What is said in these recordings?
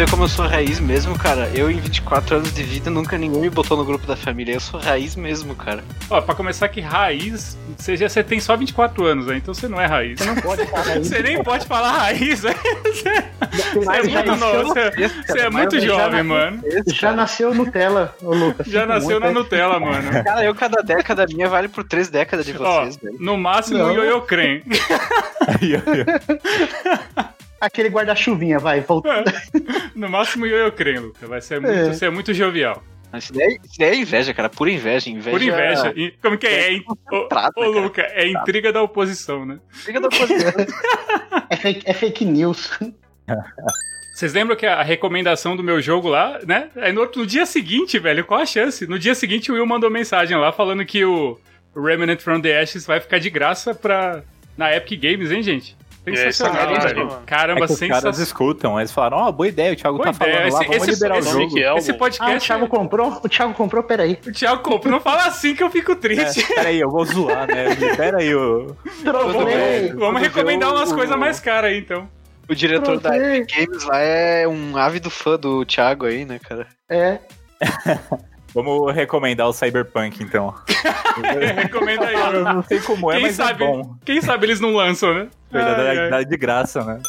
ver como eu sou raiz mesmo, cara. Eu, em 24 anos de vida, nunca ninguém me botou no grupo da família. Eu sou raiz mesmo, cara. Ó, pra começar que raiz, você, já, você tem só 24 anos, né? Então você não é raiz. Você não pode falar raiz. Você nem pode falar raiz, né? Você é muito novo, você, você é muito já jovem, nasceu- mano. Já nasceu Nutella, ô Lucas. Já nasceu na é. Nutella, mano. Cara, eu, cada década minha vale por três décadas de Ó, vocês, velho. no máximo Não. o Yoyo Crem. Aí. Aquele guarda-chuvinha, vai, volta. No máximo o Yoyo Crem, Luca. Vai ser muito, É. você é muito jovial. Mas Isso daí, isso daí é inveja, cara. Pura inveja. inveja Por inveja. E como que é? é in- Ô, ô. Luca, é intriga da oposição, né? Fica da oposição. É fake, é fake news. Vocês lembram que a recomendação do meu jogo lá, né? É no, no dia seguinte, velho, qual a chance? No dia seguinte o Will mandou mensagem lá falando que o Remnant from the Ashes vai ficar de graça pra, na Epic Games, hein, gente? Sensacional, sacanagem, velho. mano. Caramba, É que os caras sensacional. escutam, eles falaram, ó, boa ideia, o Thiago Boa tá falando ideia. lá, Esse- vamos esse- liberar esse- o jogo. é, Esse Ah, o podcast. Thiago comprou? O Thiago comprou, peraí. O Thiago comprou. Não fala assim que eu fico triste. É, peraí, eu vou zoar, né? Pera aí, ô. Trolei. Vamos recomendar umas coisas mais caras aí, então. O diretor da. Epic Games lá é um ávido fã do Thiago aí, né, cara? É. Vamos recomendar o Cyberpunk, então. Recomenda aí. Eu não sei como é, Quem mas sabe, é bom. quem sabe eles não lançam, né? Ai, ai. da- de graça, né?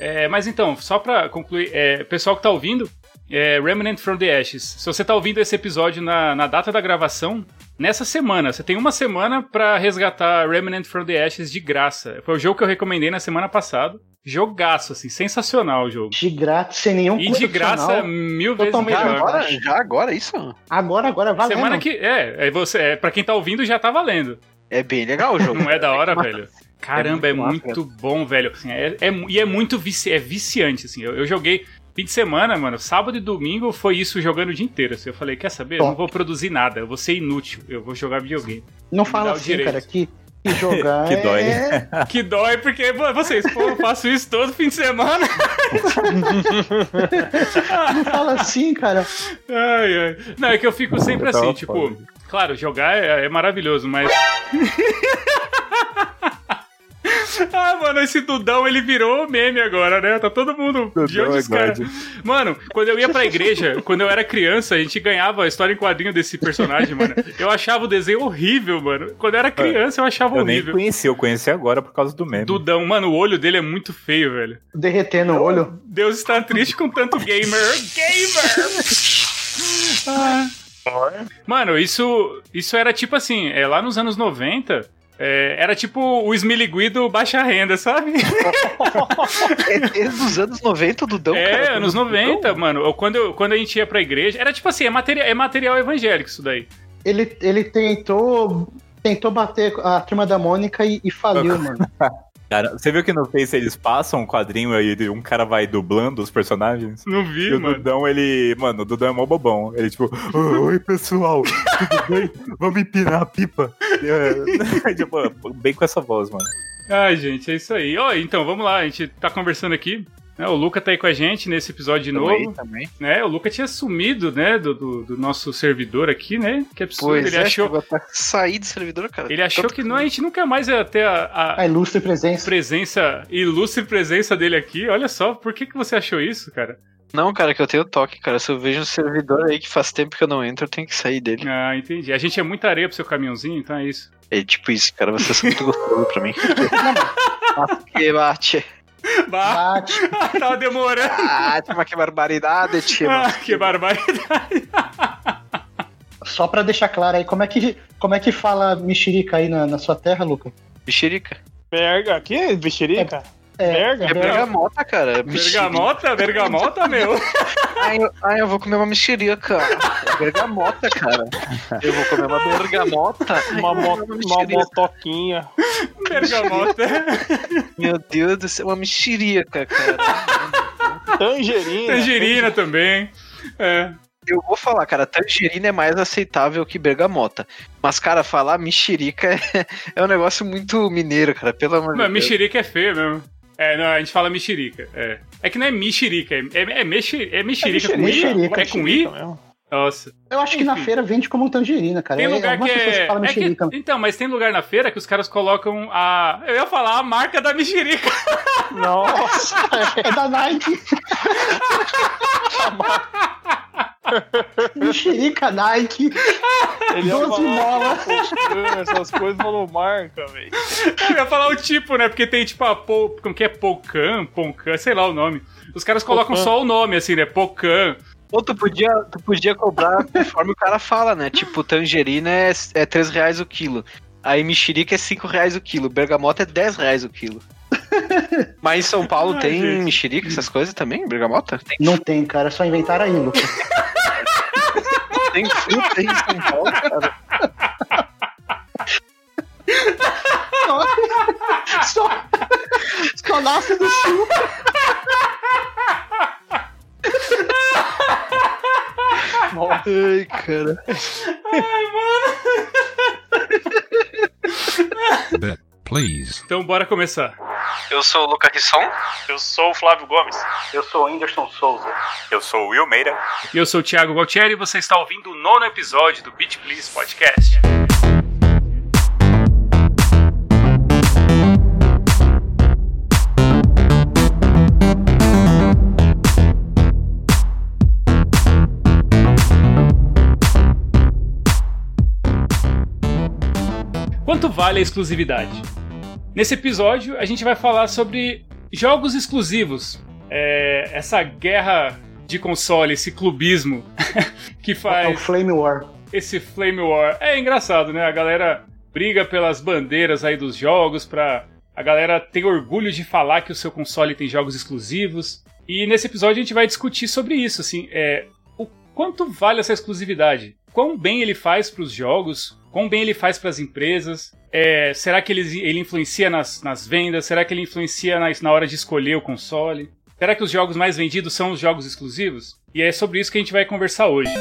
É, mas então, só pra concluir, é, pessoal que tá ouvindo, é, Remnant from the Ashes. Se você tá ouvindo esse episódio na, na data da gravação, nessa semana, você tem uma semana pra resgatar Remnant from the Ashes de graça. Foi o jogo que eu recomendei na semana passada. Jogaço, assim, sensacional o jogo. De grátis, sem nenhum E de graça, mil vezes melhor. agora, já agora isso? Agora, agora, valendo. Semana que. É, é, você, é, pra quem tá ouvindo já tá valendo. É bem legal o jogo. Não é da hora, que velho? Caramba, é É muito muito, bom, velho. Assim, é, é e é muito vici, é viciante, assim. Eu, eu joguei fim de semana, mano, sábado e domingo foi isso jogando o dia inteiro. Assim, eu falei, quer saber? Eu não vou produzir nada, eu vou ser inútil, eu vou jogar videogame. Não fala assim, direito. cara, que, que jogar Que dói. é... Que dói, porque pô, vocês, pô, eu faço isso todo fim de semana. Não fala assim, cara. Ai, ai. Não, é que eu fico sempre assim, tipo, claro, jogar é, é maravilhoso, mas. ah, mano, esse Dudão ele virou meme agora, né? Tá todo mundo. de Dudão onde é os caras. God. Mano, quando eu ia pra igreja, quando eu era criança, a gente ganhava a história em quadrinho desse personagem, mano. Eu achava o desenho horrível, mano. Quando eu era criança, eu achava Eu nem horrível. conheci, eu conheci agora por causa do meme. Dudão, mano, o olho dele é muito feio, velho. Derretendo o olho. Deus está triste com tanto gamer. Gamer! Ah. Mano, isso, isso era tipo assim, é, lá nos anos 90, é, era tipo o Smiligui do baixa renda, sabe? É desde os anos 90 do Dudão, é, cara. anos 90, mano. Ou Quando, eu- quando a gente ia pra igreja, era tipo assim, é material, é material evangélico isso daí. Ele, ele tentou... Tentou bater a turma da Mônica e, e faliu, mano. Cara, você viu que no Face eles passam um quadrinho aí de um cara vai dublando os personagens? Não E vi, o mano. Dudão, ele. Mano, o Dudão é mó bobão. Ele, tipo, "Ô, oi pessoal, tudo bem? Vamos empinar a pipa. É, tipo, bem com essa voz, mano. Ai, gente, é isso aí. Ó, então, vamos lá, a gente tá conversando aqui. Né, o Luca tá aí com a gente nesse episódio de aí novo. também. né? O Luca tinha sumido, né, do, do, do nosso servidor aqui, né? Que absurdo. Pois ele é, achou, sair do servidor, cara. ele achou Tanto que não, a gente nunca mais ia ter a, a A ilustre presença. presença, ilustre presença dele aqui. Olha só, por que, que você achou isso, cara? Não, cara, que eu tenho toque, cara. Se eu vejo um servidor aí que faz tempo que eu não entro, eu tenho que sair dele. Ah, entendi. A gente é muita areia pro seu caminhãozinho, então é isso. É tipo isso, cara. Vocês são muito gostosos pra mim. Mas que bate. Bah, Bate. tava demorando. Ah, mas que barbaridade, tio. Ah, que barbaridade. Só pra deixar claro aí, como é que, como é que fala mexerica aí na, na sua terra, Luca? Mexerica. Berga, aqui, bexerica? É, Berga? É bergamota, cara. É Bergamota, bergamota, meu. Ai, eu, ai, eu vou comer uma mexerica. É bergamota, cara. Eu vou comer uma bergamota. Uma, mo uma motoquinha. Bergamota. Meu Deus do céu, uma mexerica, cara. Tangerina. Tangerina também. É. Eu vou falar, cara, tangerina é mais aceitável que bergamota. Mas, cara, falar mexerica é, é um negócio muito mineiro, cara. Pelo amor de Não, Deus. mexerica é feio mesmo. É, não, a gente fala mexerica. É, é que não é mexerica, é, é, é, mexi, é mexerica com I? mexerica, É com I? mesmo. Nossa. Eu acho que na Enfim. feira vende como tangerina, cara. Tem É, lugar algumas que pessoas é. é que- então, mas tem lugar na feira que os caras colocam a. Eu ia falar a marca da mexerica. Nossa, É da Nike. Mexerica Nike. ele ia 12 falar mola. Essas coisas falou marca, velho. Eu ia falar o tipo, né? Porque tem tipo a po... como que é Pocan, Poncan, sei lá o nome. Os caras colocam Pocan. só o nome, assim, né? Pocan. Ou tu podia, tu podia cobrar conforme o cara fala, né? Tipo, tangerina é, é 3 reais o quilo. Aí mexerica é 5 reais o quilo. Bergamota é 10 reais o quilo. Mas em São Paulo Ai, tem gente. mexerica, essas coisas também? Bergamota? Tem, Não tem, cara. Só inventaram aí, Lucas. tem fruta aí em São Paulo, cara. Só, só nasce do sul. Ai, cara. Bet, please. Então bora começar. Eu sou o Luca Risson. Eu sou o Flávio Gomes. Eu sou o Whindersson Souza. Eu sou o Will Meira. E eu sou o Thiago Galtieri e você está ouvindo o nono episódio do Beat Please Podcast. Quanto vale a exclusividade? Nesse episódio, a gente vai falar sobre jogos exclusivos. É, essa guerra de console, esse clubismo que É o faz Flame War. esse Flame War. É engraçado, né? A galera briga pelas bandeiras aí dos jogos pra. A galera tem orgulho de falar que o seu console tem jogos exclusivos. E nesse episódio a gente vai discutir sobre isso, assim, é, o quanto vale essa exclusividade? Quão bem ele faz pros jogos? Quão bem ele faz pras empresas? É, será que ele, ele influencia nas, nas vendas? Será que ele influencia na, na hora de escolher o console? Será que os jogos mais vendidos são os jogos exclusivos? E é sobre isso que a gente vai conversar hoje.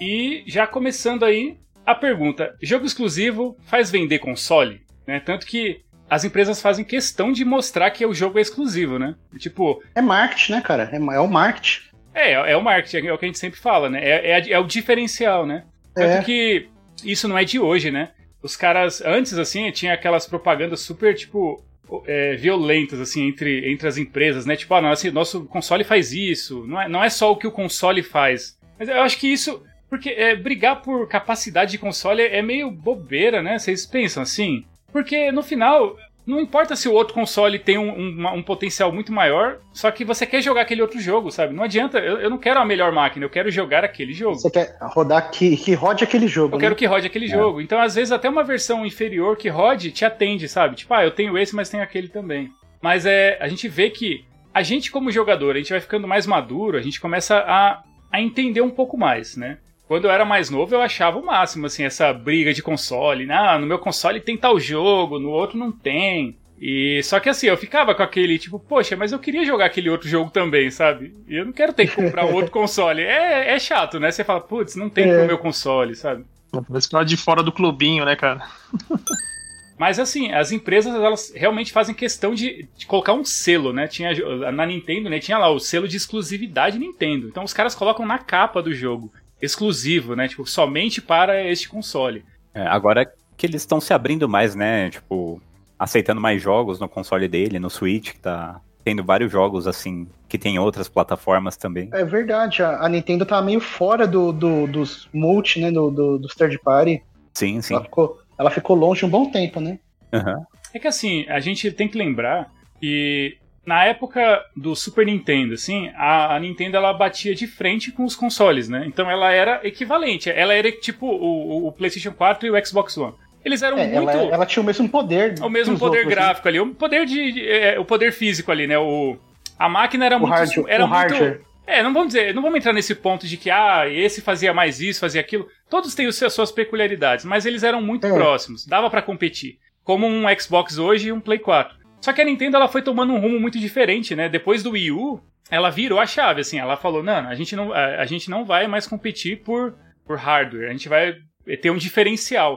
E já começando aí a pergunta: jogo exclusivo faz vender console? Né? Tanto que as empresas fazem questão de mostrar que o jogo é exclusivo, né? Tipo, É marketing, né, cara? É, é o marketing. é, é o marketing, é o que a gente sempre fala, né? É, é, é o diferencial, né? Tanto É. que isso não é de hoje, né? Os caras, antes, assim, tinha aquelas propagandas super, tipo, é, violentas, assim, entre, entre as empresas, né? Tipo, ah, nosso, nosso console faz isso. Não é, não é só o que o console faz. Mas eu acho que isso. Porque é, brigar por capacidade de console é meio bobeira, né? Vocês pensam assim? Porque no final. Não importa se o outro console tem um, um- um potencial muito maior, só que você quer jogar aquele outro jogo, sabe? Não adianta, eu, eu não quero a melhor máquina, eu quero jogar aquele jogo. Você quer rodar que, que rode aquele jogo. Eu quero né? que rode aquele jogo. Então, às vezes, até uma versão inferior que rode te atende, sabe? Tipo, ah, eu tenho esse, mas tenho aquele também. Mas é, a gente vê que a gente, como jogador, a gente vai ficando mais maduro, a gente começa a, a entender um pouco mais, né? Quando eu era mais novo, eu achava o máximo, assim, essa briga de console. Ah, no meu console tem tal jogo, no outro não tem. E só que assim, eu ficava com aquele tipo, poxa, mas eu queria jogar aquele outro jogo também, sabe? E eu não quero ter que comprar outro console. É, é chato, né? Você fala, putz, não tem É. pro meu console, sabe? Parece que ela é de fora do clubinho, né, cara? Mas assim, as empresas elas realmente fazem questão de, de colocar um selo, né? Tinha na Nintendo, né? Tinha lá o selo de exclusividade Nintendo. Então os caras colocam na capa do jogo exclusivo, né? Tipo, somente para este console. É, agora que eles estão se abrindo mais, né? Tipo, aceitando mais jogos no console dele, no Switch, que tá tendo vários jogos assim, que tem outras plataformas também. É verdade, a, a Nintendo tá meio fora do, do- dos multi, né? Do, do- dos third party. Sim, sim. Ela ficou, ela ficou longe um bom tempo, né? Aham. É que assim, a gente tem que lembrar que na época do Super Nintendo, assim, a, a Nintendo ela batia de frente com os consoles, né? Então ela era equivalente. Ela era tipo o, o PlayStation 4 e o Xbox One. Eles eram É, muito. ela, ela tinha o mesmo poder. É o mesmo poder outros, né? gráfico ali, o poder de, de- é, o poder físico ali, né? O a máquina era O, muito hard, era o muito hardware. É, não vamos dizer, não vamos entrar nesse ponto de que ah, esse fazia mais isso, fazia aquilo. Todos têm seus- suas peculiaridades, mas eles eram muito É. próximos, dava pra competir, como um Xbox hoje e um Play 4. Só que a Nintendo ela foi tomando um rumo muito diferente, né? Depois do Wii U, ela virou a chave, assim, ela falou: "Não, a gente não a, a gente não vai mais competir por por hardware, a gente vai ter um diferencial".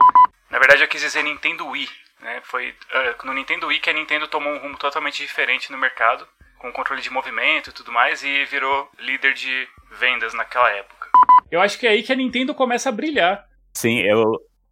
Na verdade, eu quis dizer Nintendo Wii, né? Foi eh, no Nintendo Wii que a Nintendo tomou um rumo totalmente diferente no mercado, com controle de movimento e tudo mais, e virou líder de vendas naquela época. Eu acho que é aí que a Nintendo começa a brilhar. Sim, eu,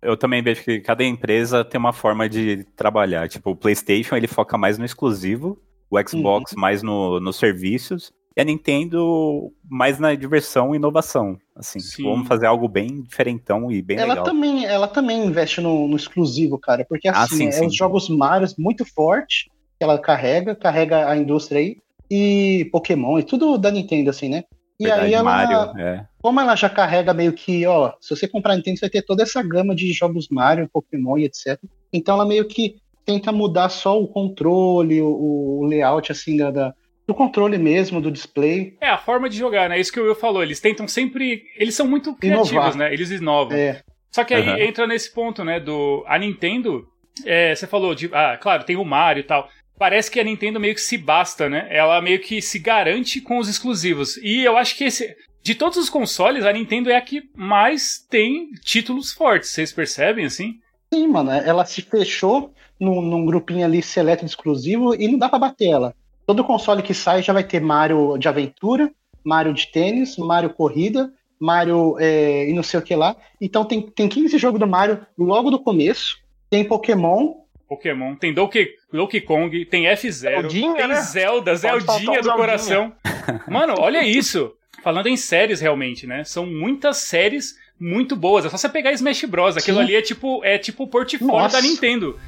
eu também vejo que cada empresa tem uma forma de trabalhar. Tipo, o PlayStation ele foca mais no exclusivo, o Xbox mais no, nos serviços, e a Nintendo mais na diversão e inovação. Assim, tipo, Sim. vamos fazer algo bem diferentão e bem Ela legal. também, ela também investe no, no exclusivo, cara, porque Ah, assim, sim, é sim. os jogos Mario muito forte que ela carrega, carrega a indústria aí, e Pokémon e tudo da Nintendo, assim, né? E Verdade, aí ela, Mario, é. como ela já carrega meio que, ó, se você comprar a Nintendo, você vai ter toda essa gama de jogos Mario, Pokémon e etc. Então ela meio que tenta mudar só o controle, o, o layout, assim, da, da- do controle mesmo, do display. É a forma de jogar, né? Isso que o Will falou. Eles tentam sempre. Eles são muito criativos, Inovar. né? Eles inovam. É, Só que aí Aham. entra nesse ponto, né? Do. A Nintendo. é, você falou de. Ah, claro, tem o Mario e tal. Parece que a Nintendo meio que se basta, né? Ela meio que se garante com os exclusivos. E eu acho que esse. De todos os consoles, a Nintendo é a que mais tem títulos fortes. Vocês percebem, assim? sim, mano, ela se fechou num, num grupinho ali seleto exclusivo e não dá pra bater ela. Todo console que sai já vai ter Mario de aventura, Mario de tênis, Mario corrida, Mario é, e não sei o que lá. Então tem, tem 15 jogos do Mario logo do começo. Tem Pokémon, Pokémon, tem Donkey, Donkey Kong, tem F-Zero, tem né? Zelda, Zeldinha do coração. Mano, olha isso. Falando em séries realmente, né? São muitas séries muito boas. É só você pegar Smash Bros. Aquilo Sim. ali é tipo, é tipo o portfólio Nossa. da Nintendo.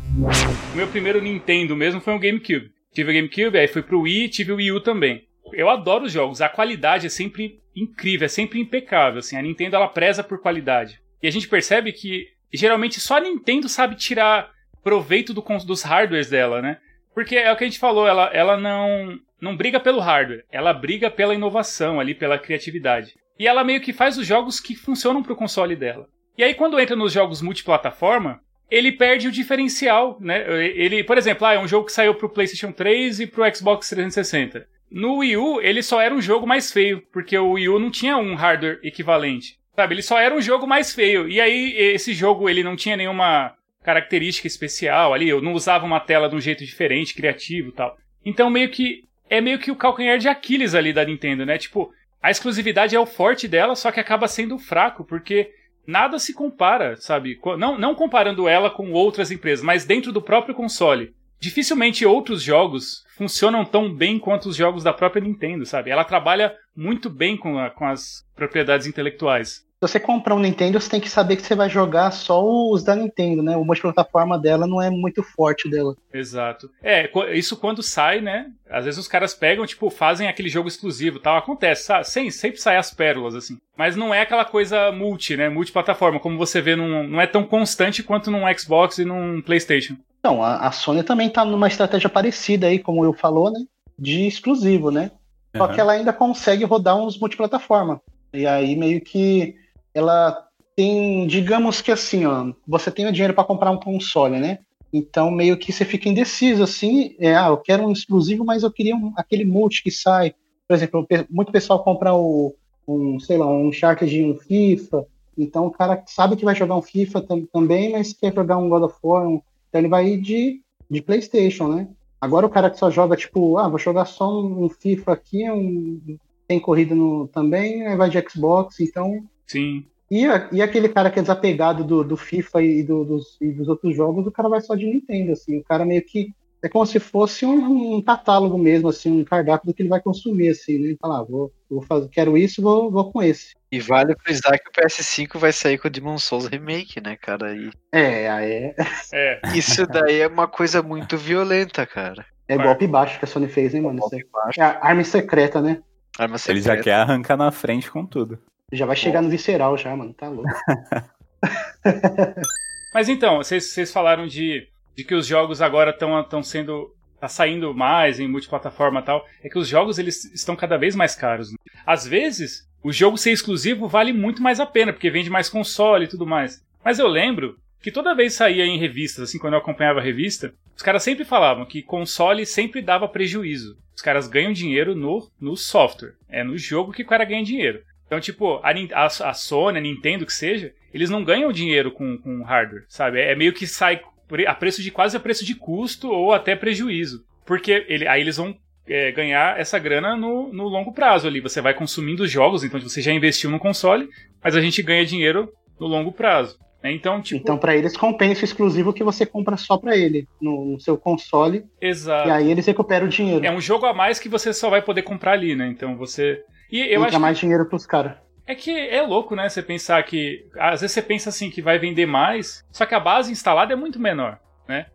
O meu primeiro Nintendo mesmo foi um GameCube. Tive o GameCube, aí fui pro Wii, tive o Wii U também. Eu adoro os jogos, a qualidade é sempre incrível, é sempre impecável, assim. A Nintendo ela preza por qualidade. E a gente percebe que geralmente só a Nintendo sabe tirar proveito do dos hardwares dela, né? Porque é o que a gente falou, ela, ela não, não briga pelo hardware, ela briga pela inovação ali, pela criatividade. E ela meio que faz os jogos que funcionam pro console dela. E aí quando entra nos jogos multiplataforma, ele perde o diferencial, né? Ele, por exemplo, ah, é um jogo que saiu pro PlayStation 3 e pro Xbox 360. No Wii U, ele só era um jogo mais feio, porque o Wii U não tinha um hardware equivalente. Sabe, ele só era um jogo mais feio. E aí, esse jogo, ele não tinha nenhuma característica especial ali, eu não usava uma tela de um jeito diferente, criativo tal. Então, meio que. É meio que o calcanhar de Aquiles ali da Nintendo, né? Tipo, a exclusividade é o forte dela, só que acaba sendo fraco, porque nada se compara, sabe? Não, não comparando ela com outras empresas, mas dentro do próprio console. Dificilmente outros jogos funcionam tão bem quanto os jogos da própria Nintendo, sabe? Ela trabalha muito bem com, a- com as propriedades intelectuais. Se você comprar um Nintendo, você tem que saber que você vai jogar só os da Nintendo, né? O multiplataforma dela não é muito forte dela. Exato. É, isso quando sai, né? Às vezes os caras pegam, tipo, fazem aquele jogo exclusivo e tal. Acontece, sabe? Sem, sempre sai as pérolas, assim. Mas não é aquela coisa multi, né? Multiplataforma, como você vê, num, não é tão constante quanto num Xbox e num PlayStation. Então, a, a Sony também tá numa estratégia parecida aí, como eu falou, né? De exclusivo, né? Só Aham. que ela ainda consegue rodar uns multiplataforma. E aí meio que ela tem, digamos que assim, ó, você tem o dinheiro para comprar um console, né? Então meio que você fica indeciso assim, é, ah, eu quero um exclusivo, mas eu queria um- aquele multi que sai. Por exemplo, muito pessoal compra o, um, sei lá, um Uncharted e um FIFA. Então o cara sabe que vai jogar um FIFA tam- também, mas quer jogar um God of War, um- então ele vai de, de PlayStation, né? Agora o cara que só joga, tipo, ah, vou jogar só um, um FIFA aqui, um, tem corrida no, também, aí vai de Xbox, então. Sim. E, a- e aquele cara que é desapegado do, do FIFA e, do- dos, e dos outros jogos, o cara vai só de Nintendo, assim. O cara meio que. É como se fosse um, um catálogo mesmo, assim, um cardápio do que ele vai consumir, assim, né? Falar, ah, vou, vou fazer, quero isso, vou, vou com esse. E vale frisar que o PS5 vai sair com o Demon Souls Remake, né, cara? E É, aí é, É. isso daí é uma coisa muito violenta, cara. é golpe baixo que a Sony fez, hein, mano? Isso Golpe é, baixo, é a arma secreta, né? arma Ele já secreta. quer arrancar na frente com tudo. Já vai chegar no visceral já, mano. Tá louco. Mas então, vocês vocês falaram de, de que os jogos agora estão sendo. tá saindo mais em multiplataforma e tal. É que os jogos eles estão cada vez mais caros. né? Às vezes, o jogo ser exclusivo vale muito mais a pena, porque vende mais console e tudo mais. Mas eu lembro que toda vez saía em revistas, assim, quando eu acompanhava a revista, os caras sempre falavam que console sempre dava prejuízo. Os caras ganham dinheiro no, no software. É no jogo que o cara ganha dinheiro. Então, tipo, a, a, a Sony, a Nintendo, que seja, eles não ganham dinheiro com, com hardware, sabe? É meio que sai a preço de quase a preço de custo ou até prejuízo. Porque ele, aí eles vão é, ganhar essa grana no, no longo prazo ali. Você vai consumindo os jogos, então você já investiu no console, mas a gente ganha dinheiro no longo prazo. Né? Então, tipo. Então, pra eles, compensa o exclusivo que você compra só pra ele, no, no seu console, exato. e aí eles recuperam o dinheiro. É um jogo a mais que você só vai poder comprar ali, né? Então você. E eu Entra acho que mais dinheiro pros caras. É que é louco, né? Você pensar que. Às vezes você pensa assim que vai vender mais, só que a base instalada é muito menor, né?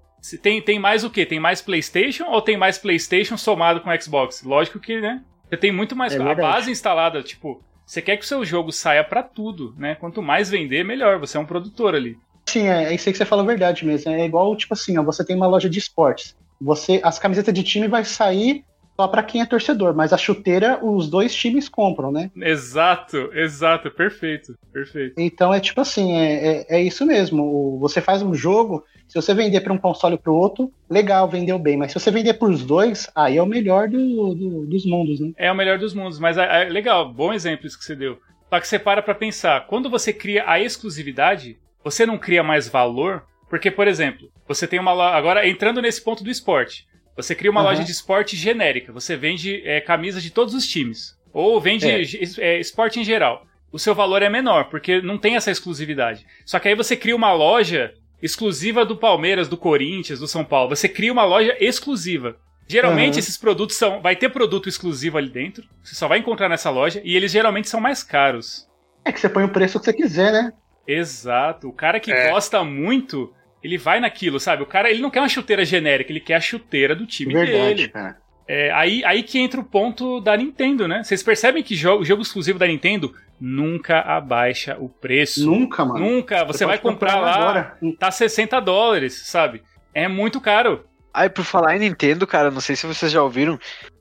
Tem, tem mais o quê? Tem mais PlayStation ou tem mais PlayStation somado com Xbox? Lógico que, né? Você tem muito mais. É a base instalada, tipo, você quer que o seu jogo saia pra tudo, né? Quanto mais vender, melhor. Você é um produtor ali. Sim, é, é isso aí que você falou a verdade mesmo. É igual, tipo assim, ó, você tem uma loja de esportes. Você, as camisetas de time vai sair só pra quem é torcedor, mas a chuteira os dois times compram, né? Exato, exato, perfeito, perfeito. Então é tipo assim, é, é, é isso mesmo. Você faz um jogo, se você vender para um console para o outro, legal, vendeu bem. Mas se você vender para os dois, aí é o melhor do- do- dos mundos, né? É o melhor dos mundos, mas é, é legal, bom exemplo isso que você deu. Só que você para pra pensar, quando você cria a exclusividade, você não cria mais valor, porque, por exemplo, você tem uma. Agora, entrando nesse ponto do esporte, você cria uma Aham. loja de esporte genérica, você vende é, camisas de todos os times, ou vende É. é, esporte em geral. O seu valor é menor, porque não tem essa exclusividade. Só que aí você cria uma loja exclusiva do Palmeiras, do Corinthians, do São Paulo. Você cria uma loja exclusiva. Geralmente Aham. esses produtos são. Vai ter produto exclusivo ali dentro. Você só vai encontrar nessa loja. E eles geralmente são mais caros. É que você põe o preço que você quiser, né? Exato. O cara que É. gosta muito, ele vai naquilo, sabe? O cara ele não quer uma chuteira genérica, ele quer a chuteira do time Verdade, dele. cara. É, aí, aí que entra o ponto da Nintendo, né? Vocês percebem que jogo, jogo exclusivo da Nintendo nunca abaixa o preço. Nunca, mano. Nunca. Você, vai pode comprar lá, agora. tá 60 dólares, sabe? É muito caro. Aí, por falar em Nintendo, cara, não sei se vocês já ouviram.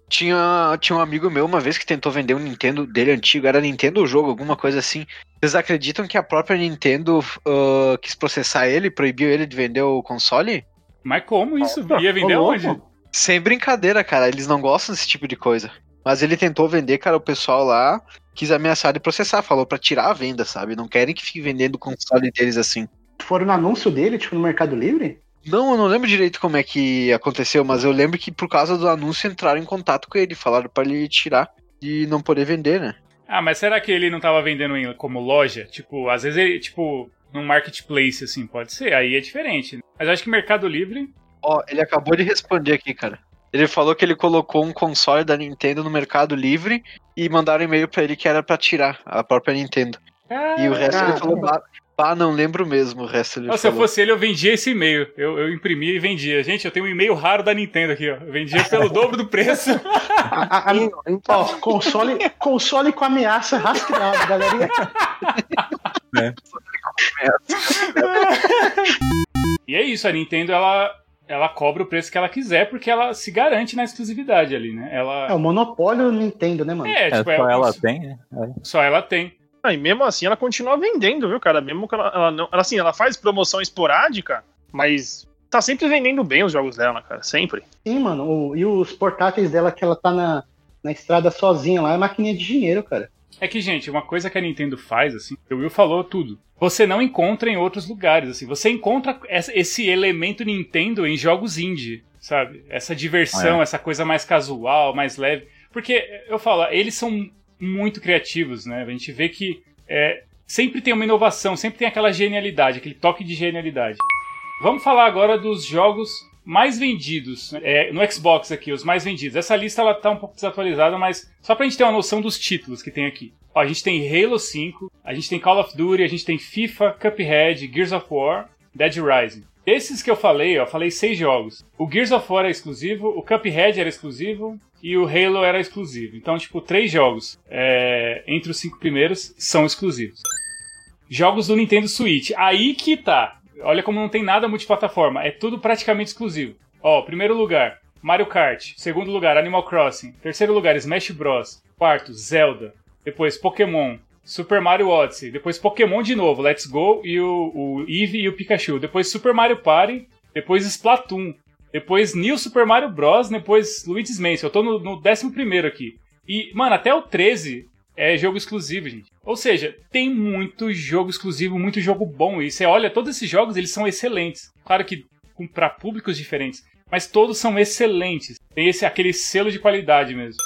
Tinha, tinha um amigo meu uma vez que tentou vender um Nintendo dele antigo, era Nintendo jogo, alguma coisa assim. Vocês acreditam que a própria Nintendo ah, quis processar ele, proibiu ele de vender o console? Mas como isso? Nossa, Ia vender onde? Sem brincadeira, cara, eles não gostam desse tipo de coisa. Mas ele tentou vender, cara, o pessoal lá quis ameaçar de processar, falou pra tirar a venda, sabe? Não querem que fique vendendo o console deles assim. Foram no anúncio dele, tipo, no Mercado Livre? Não, eu não lembro direito como é que aconteceu, mas eu lembro que por causa do anúncio entraram em contato com ele, falaram pra ele tirar e não poder vender, né? Ah, mas será que ele não tava vendendo em- como loja? Tipo, às vezes ele, tipo, num marketplace, assim, pode ser. Aí é diferente. né? Mas eu acho que Mercado Livre. Ó, ele acabou de responder aqui, cara. Ele falou que ele colocou um console da Nintendo no Mercado Livre e mandaram e-mail pra ele que era pra tirar a própria Nintendo. E o resto ele Ah, falou, é. bah, não lembro mesmo o resto ele se eu fosse ele, eu vendia esse e-mail. Eu, eu imprimia e vendia. Gente, eu tenho um e-mail raro da Nintendo aqui, ó. Eu vendia pelo dobro do preço. A- a- a- ó, console, console com ameaça rastreada, galerinha. e é isso, a Nintendo, ela, ela cobra o preço que ela quiser, porque ela se garante na exclusividade ali, né? É Ela. o monopólio Nintendo, né, mano? É, É, tipo, só é, ela isso- tem, né? só ela tem. Ah, e mesmo assim ela continua vendendo, viu, cara? Mesmo que ela, ela não. Ela, assim, ela faz promoção esporádica, mas tá sempre vendendo bem os jogos dela, cara. Sempre. Sim, mano. o- e os portáteis dela que ela tá na, na estrada sozinha lá é maquininha de dinheiro, cara. É que, gente, uma coisa que a Nintendo faz, assim, o Will falou tudo. Você não encontra em outros lugares, assim. Você encontra esse elemento Nintendo em jogos indie, sabe? Essa diversão, essa coisa mais casual, mais leve. Porque, eu falo, eles são muito criativos, né? A gente vê que é, sempre tem uma inovação, sempre tem aquela genialidade, aquele toque de genialidade. Vamos falar agora dos jogos mais vendidos né? É, no Xbox aqui, os mais vendidos. Essa lista ela tá um pouco desatualizada, mas só pra gente ter uma noção dos títulos que tem aqui. Ó, a gente tem Halo 5, a gente tem Call of Duty, a gente tem FIFA, Cuphead, Gears of War, Dead Rising. Esses que eu falei, ó, falei seis jogos. O Gears of War é exclusivo, o Cuphead era exclusivo e o Halo era exclusivo. Então, tipo, três jogos é, entre os cinco primeiros são exclusivos. Jogos do Nintendo Switch. Aí que tá. Olha como não tem nada multiplataforma. É tudo praticamente exclusivo. Ó, primeiro lugar, Mario Kart. Segundo lugar, Animal Crossing. Terceiro lugar, Smash Bros. Quarto, Zelda. Depois, Pokémon. Super Mario Odyssey. Depois, Pokémon de novo, Let's Go e o, o e o Pikachu. Depois, Super Mario Party. Depois, Splatoon. Depois, New Super Mario Bros. Depois, Luigi's Mansion. Eu tô no, no 11 aqui. E, mano, até o 13 é jogo exclusivo, gente. Ou seja, tem muito jogo exclusivo, muito jogo bom. E você olha, todos esses jogos, eles são excelentes. Claro que para públicos diferentes, mas todos são excelentes. Tem esse aquele selo de qualidade mesmo.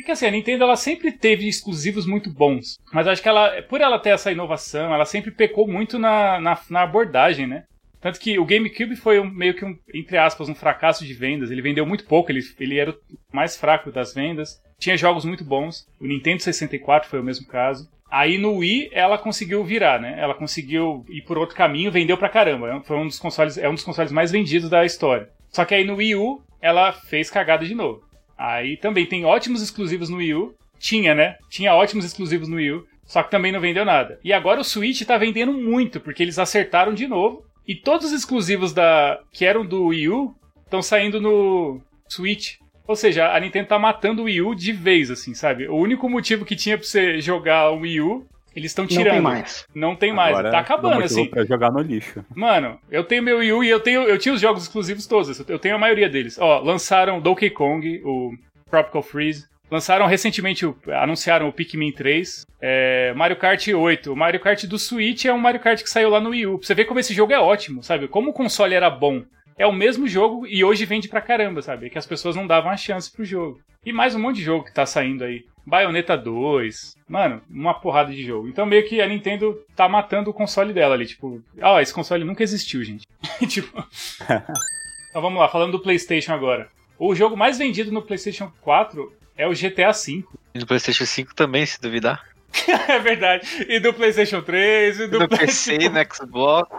É que assim, a Nintendo ela sempre teve exclusivos muito bons. Mas acho que ela, por ela ter essa inovação, ela sempre pecou muito na, na, na abordagem, né? Tanto que o GameCube foi um- meio que um, entre aspas, um fracasso de vendas. Ele vendeu muito pouco, ele, ele era o mais fraco das vendas. Tinha jogos muito bons. O Nintendo 64 foi o mesmo caso. Aí no Wii ela conseguiu virar, né? Ela conseguiu ir por outro caminho, vendeu pra caramba. Foi um dos consoles, é um dos consoles mais vendidos da história. Só que aí no Wii U ela fez cagada de novo. Aí também tem ótimos exclusivos no Wii U. Tinha, né? Tinha ótimos exclusivos no Wii U. Só que também não vendeu nada. E agora o Switch tá vendendo muito, porque eles acertaram de novo. E todos os exclusivos da que eram do Wii U estão saindo no Switch. Ou seja, a Nintendo tá matando o Wii U de vez, assim, sabe? O único motivo que tinha pra você jogar o Wii U, eles estão Não tirando. tem mais. Não tem mais. Agora, tá acabando, assim. Pra jogar no lixo. Mano, eu tenho meu Wii U e eu tenho eu tinha os jogos exclusivos todos, eu tenho a maioria deles. Ó, lançaram Donkey Kong, o Tropical Freeze. Lançaram recentemente, o- anunciaram o Pikmin 3, é, Mario Kart 8. O Mario Kart do Switch é um Mario Kart que saiu lá no Wii U. Pra você ver como esse jogo é ótimo, sabe? Como o console era bom. É o mesmo jogo e hoje vende pra caramba, sabe? Que as pessoas não davam a chance pro jogo. E mais um monte de jogo que tá saindo aí. Bayonetta 2. Mano, uma porrada de jogo. Então meio que a Nintendo tá matando o console dela ali. Tipo, ó, esse console nunca existiu, gente. tipo. então vamos lá, falando do PlayStation agora. O jogo mais vendido no PlayStation 4 é o GTA V. E no PlayStation 5 também, se duvidar. é verdade. E do PlayStation 3, e do, Play- PC, no Xbox.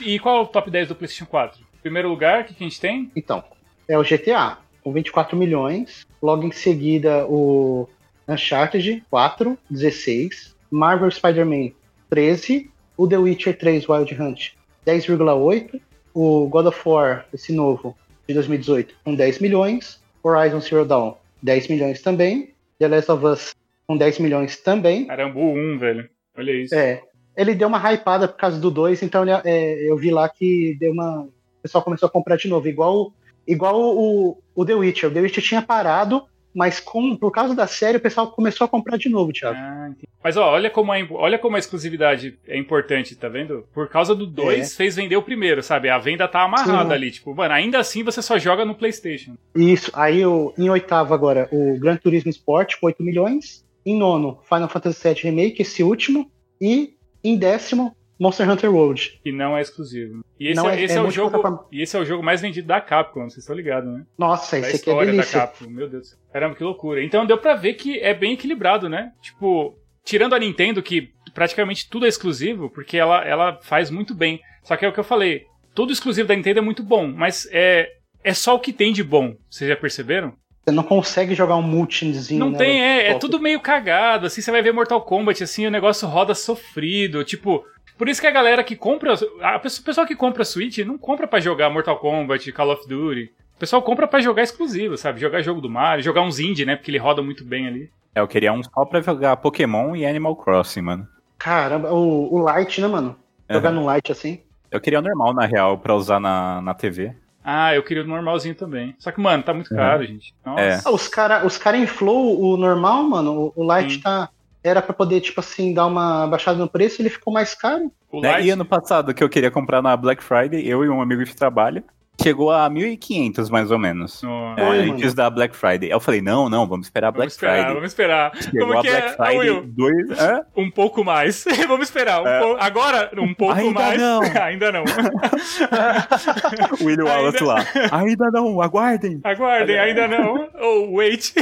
E qual é o top 10 do PlayStation 4? Primeiro lugar, o que, que a gente tem? Então, é o GTA, com 24 milhões. Logo em seguida, o Uncharted 4, 16. Marvel Spider-Man, 13. O The Witcher 3 Wild Hunt, 10,8. O God of War, esse novo, de 2018, com 10 milhões. Horizon Zero Dawn, 10 milhões também. The Last of Us, com 10 milhões também. Caramba, o 1, velho. Olha isso. É, ele deu uma hypada por causa do 2, então ele- é, eu vi lá que deu uma. O pessoal começou a comprar de novo, igual, igual o, o The Witcher. O The Witcher tinha parado, mas com, por causa da série o pessoal começou a comprar de novo, Thiago. Ah. Mas ó, olha como, a, olha como a exclusividade é importante, tá vendo? Por causa do 2, fez vender o primeiro, sabe? A venda tá amarrada Sim. ali. Tipo, mano, ainda assim você só joga no PlayStation. Isso, aí o, em oitavo agora, o Gran Turismo Sport com 8 milhões. Em nono, Final Fantasy VII Remake, esse último. E em décimo, Monster Hunter World. Que não é exclusivo. E esse, Não, é, é- esse é é o jogo. E esse é o jogo mais vendido da Capcom, vocês estão ligados, né? Nossa, da esse aqui é história da delícia. Capcom, meu Deus. Caramba, que loucura. Então deu pra ver que é bem equilibrado, né? Tipo, tirando a Nintendo, que praticamente tudo é exclusivo, porque ela, ela faz muito bem. Só que é o que eu falei, todo exclusivo da Nintendo é muito bom, mas é, é só o que tem de bom. Vocês já perceberam? Você não consegue jogar um multizinho. Não né? tem, é, é tudo meio cagado, assim, você vai ver Mortal Kombat, assim, o negócio roda sofrido, tipo... Por isso que a galera que compra... A pessoa- o pessoal que compra Switch não compra pra jogar Mortal Kombat, Call of Duty. O pessoal compra pra jogar exclusivo, sabe? Jogar jogo do Mario, jogar uns indie, né? Porque ele roda muito bem ali. É, eu queria um só pra jogar Pokémon e Animal Crossing, mano. Caramba, o, o Light, né, mano? Jogar Aham. no Light assim. Eu queria o normal, na real, pra usar na, na TV. Ah, eu queria o normalzinho também. Só que, mano, tá muito Uhum. caro, gente. Nossa. É. Ah, os cara, os cara inflou o normal, mano. O, o Light Sim. tá. Era pra poder, tipo assim, dar uma baixada no preço ele ficou mais caro. Né? E ano passado, que eu queria comprar na Black Friday, eu e um amigo de trabalho, chegou a 1.500 mais ou menos. Nossa. É, antes da Black Friday. Eu falei, não, não, vamos esperar a Vamos Black esperar, Friday. vamos esperar. Chegou Como a que Black é, Friday, Will? dois... Hã? Um pouco mais. vamos esperar. Um É. pouco- Agora, um pouco Ainda mais. não. Ainda não. O William Wallace lá. Ainda não, aguardem. Aguardem, ainda não. Ou wait.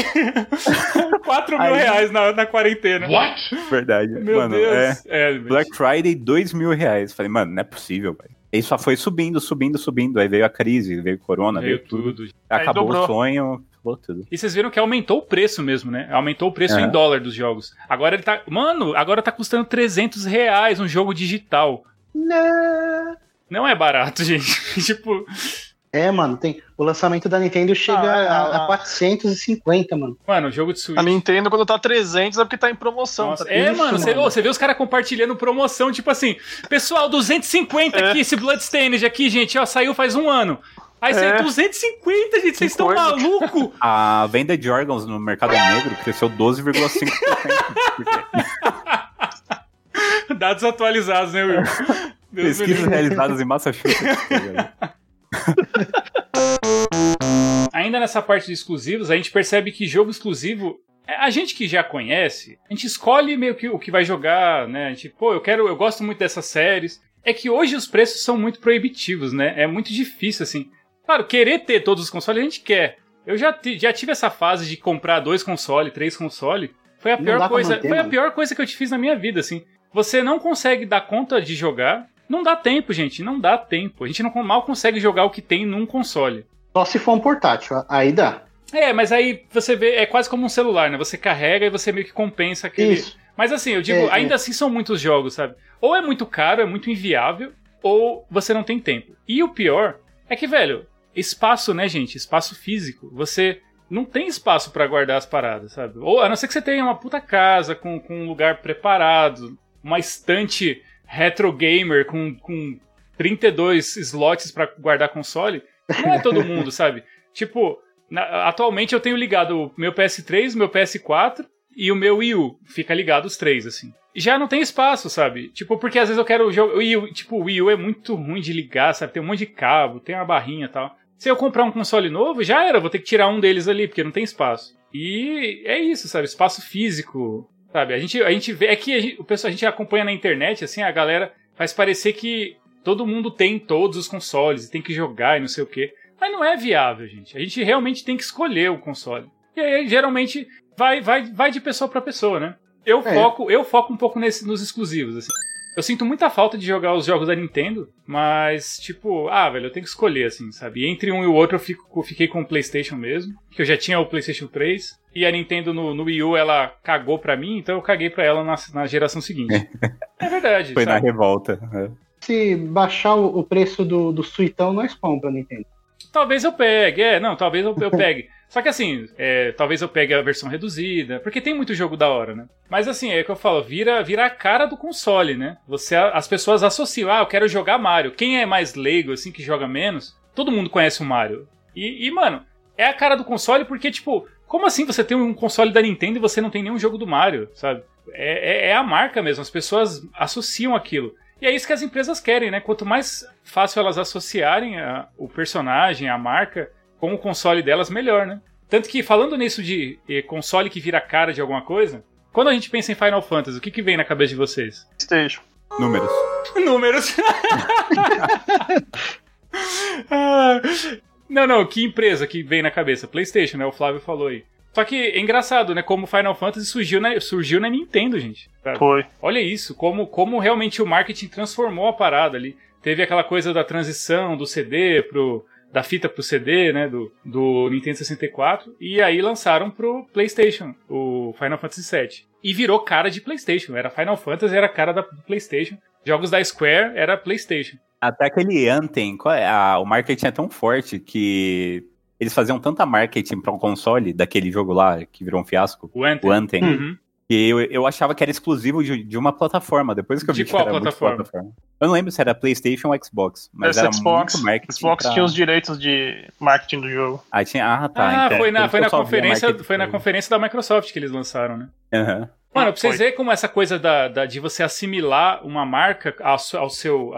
4 mil Aí- reais na, na quarentena. Verdade. Meu mano, é. Deus. É, Black Friday, dois mil reais. Falei, mano, não é possível, velho. E só foi subindo, subindo, subindo. Aí veio a crise, veio corona, veio, veio tudo. tudo. Acabou o sonho, acabou tudo. E vocês viram que aumentou o preço mesmo, né? Aumentou o preço Aham. em dólar dos jogos. Agora ele tá. Mano, agora tá custando 300 reais um jogo digital. Não. Não é barato, gente. tipo, É, mano, tem. O lançamento da Nintendo chega Ah, a, ah, a 450, mano. mano, jogo de Switch. A Nintendo, quando tá 300, é porque tá em promoção. Nossa, tá é, Isso, mano, você, mano. ô, você vê os caras compartilhando promoção, tipo assim, pessoal, 250 É. aqui, esse Bloodstained aqui, gente, ó, saiu faz um ano. Aí você, É. 250, gente, vocês estão malucos? A venda de órgãos no mercado negro cresceu 12,5%. porque Dados atualizados, né, Will? Deus Pesquisas realizadas em Massachusetts. ainda nessa parte de exclusivos, a gente percebe que jogo exclusivo é, a gente que já conhece, a gente escolhe meio que o que vai jogar, né? A gente, pô, eu quero, eu gosto muito dessas séries. É que hoje os preços são muito proibitivos, né? É muito difícil, assim. Claro, querer ter todos os consoles a gente quer. Eu já, já tive essa fase de comprar dois consoles, três consoles. Foi a pior coisa. Manter, foi a pior coisa que eu te fiz na minha vida, assim. Você não consegue dar conta de jogar. Não dá tempo, gente. Não dá tempo. A gente não mal consegue jogar o que tem num console. Só se for um portátil, aí dá. É, mas aí você vê, é quase como um celular, né? Você carrega e você meio que compensa aquele. Isso. Mas assim, eu digo, é, ainda é. assim são muitos jogos, sabe? Ou é muito caro, é muito inviável, ou você não tem tempo. E o pior é que, velho, espaço, né, gente? Espaço físico. Você não tem espaço para guardar as paradas, sabe? Ou a não ser que você tenha uma puta casa com, com um lugar preparado, uma estante retro gamer com, com 32 slots para guardar console. Não é todo mundo, sabe? Tipo, na, atualmente eu tenho ligado o meu PS3, o meu PS4 e o meu Wii U. Fica ligado os três, assim. Já não tem espaço, sabe? Tipo, porque às vezes eu quero jogar. Tipo, o Wii U é muito ruim de ligar, sabe? Tem um monte de cabo, tem uma barrinha e tal. Se eu comprar um console novo, já era, vou ter que tirar um deles ali, porque não tem espaço. E é isso, sabe? Espaço físico, sabe? A gente, a gente vê. É que a gente, o pessoal, a gente acompanha na internet, assim, a galera faz parecer que todo mundo tem todos os consoles e tem que jogar e não sei o quê. Mas não é viável, gente. A gente realmente tem que escolher o console. E aí, geralmente, vai, vai, vai de pessoa para pessoa, né? Eu é. foco, eu foco um pouco nesse, nos exclusivos, assim. Eu sinto muita falta de jogar os jogos da Nintendo, mas, tipo, ah, velho, eu tenho que escolher, assim, sabe? E entre um e o outro eu fico, fiquei com o PlayStation mesmo, que eu já tinha o PlayStation 3, e a Nintendo no, no Wii U ela cagou pra mim, então eu caguei pra ela na, na geração seguinte. é verdade. Foi sabe? na revolta. É. Se baixar o, o preço do, do Suitão, nós compra, Nintendo. Talvez eu pegue, é, não, talvez eu, eu pegue. Só que assim, é, talvez eu pegue a versão reduzida, porque tem muito jogo da hora, né? Mas assim, é o que eu falo, vira, vira a cara do console, né? Você, as pessoas associam, ah, eu quero jogar Mario. Quem é mais leigo, assim, que joga menos, todo mundo conhece o Mario. E, e mano, é a cara do console porque, tipo, como assim você tem um console da Nintendo e você não tem nenhum jogo do Mario, sabe? É, é, é a marca mesmo, as pessoas associam aquilo. E é isso que as empresas querem, né? Quanto mais fácil elas associarem a, o personagem, a marca, com o console delas, melhor, né? Tanto que, falando nisso de eh, console que vira cara de alguma coisa, quando a gente pensa em Final Fantasy, o que, que vem na cabeça de vocês? PlayStation. Números. Números. ah, não, não, que empresa que vem na cabeça? PlayStation, né? O Flávio falou aí. Só que é engraçado, né? Como Final Fantasy surgiu na, surgiu na Nintendo, gente. Sabe? Foi. Olha isso, como, como realmente o marketing transformou a parada ali. Teve aquela coisa da transição do CD pro. Da fita pro CD, né? Do, do Nintendo 64. E aí lançaram pro PlayStation, o Final Fantasy VII. E virou cara de PlayStation. Era Final Fantasy, era cara da PlayStation. Jogos da Square era PlayStation. Até aquele Anthem, é? ah, o marketing é tão forte que eles faziam tanta marketing para um console daquele jogo lá que virou um fiasco, o Anthem, o Anthem uhum. Que eu, eu achava que era exclusivo de, de uma plataforma. Depois que eu de vi qual que era plataforma? plataforma? Eu não lembro se era PlayStation ou Xbox, mas Esse era Xbox, muito marketing. Xbox pra... tinha os direitos de marketing do jogo. Ah, tinha, ah tá. Ah, então, foi na, foi na conferência, foi na conferência da Microsoft que eles lançaram, né? Aham. Uhum. Mano, pra vocês verem como essa coisa da, da, de você assimilar uma marca ao, ao seu.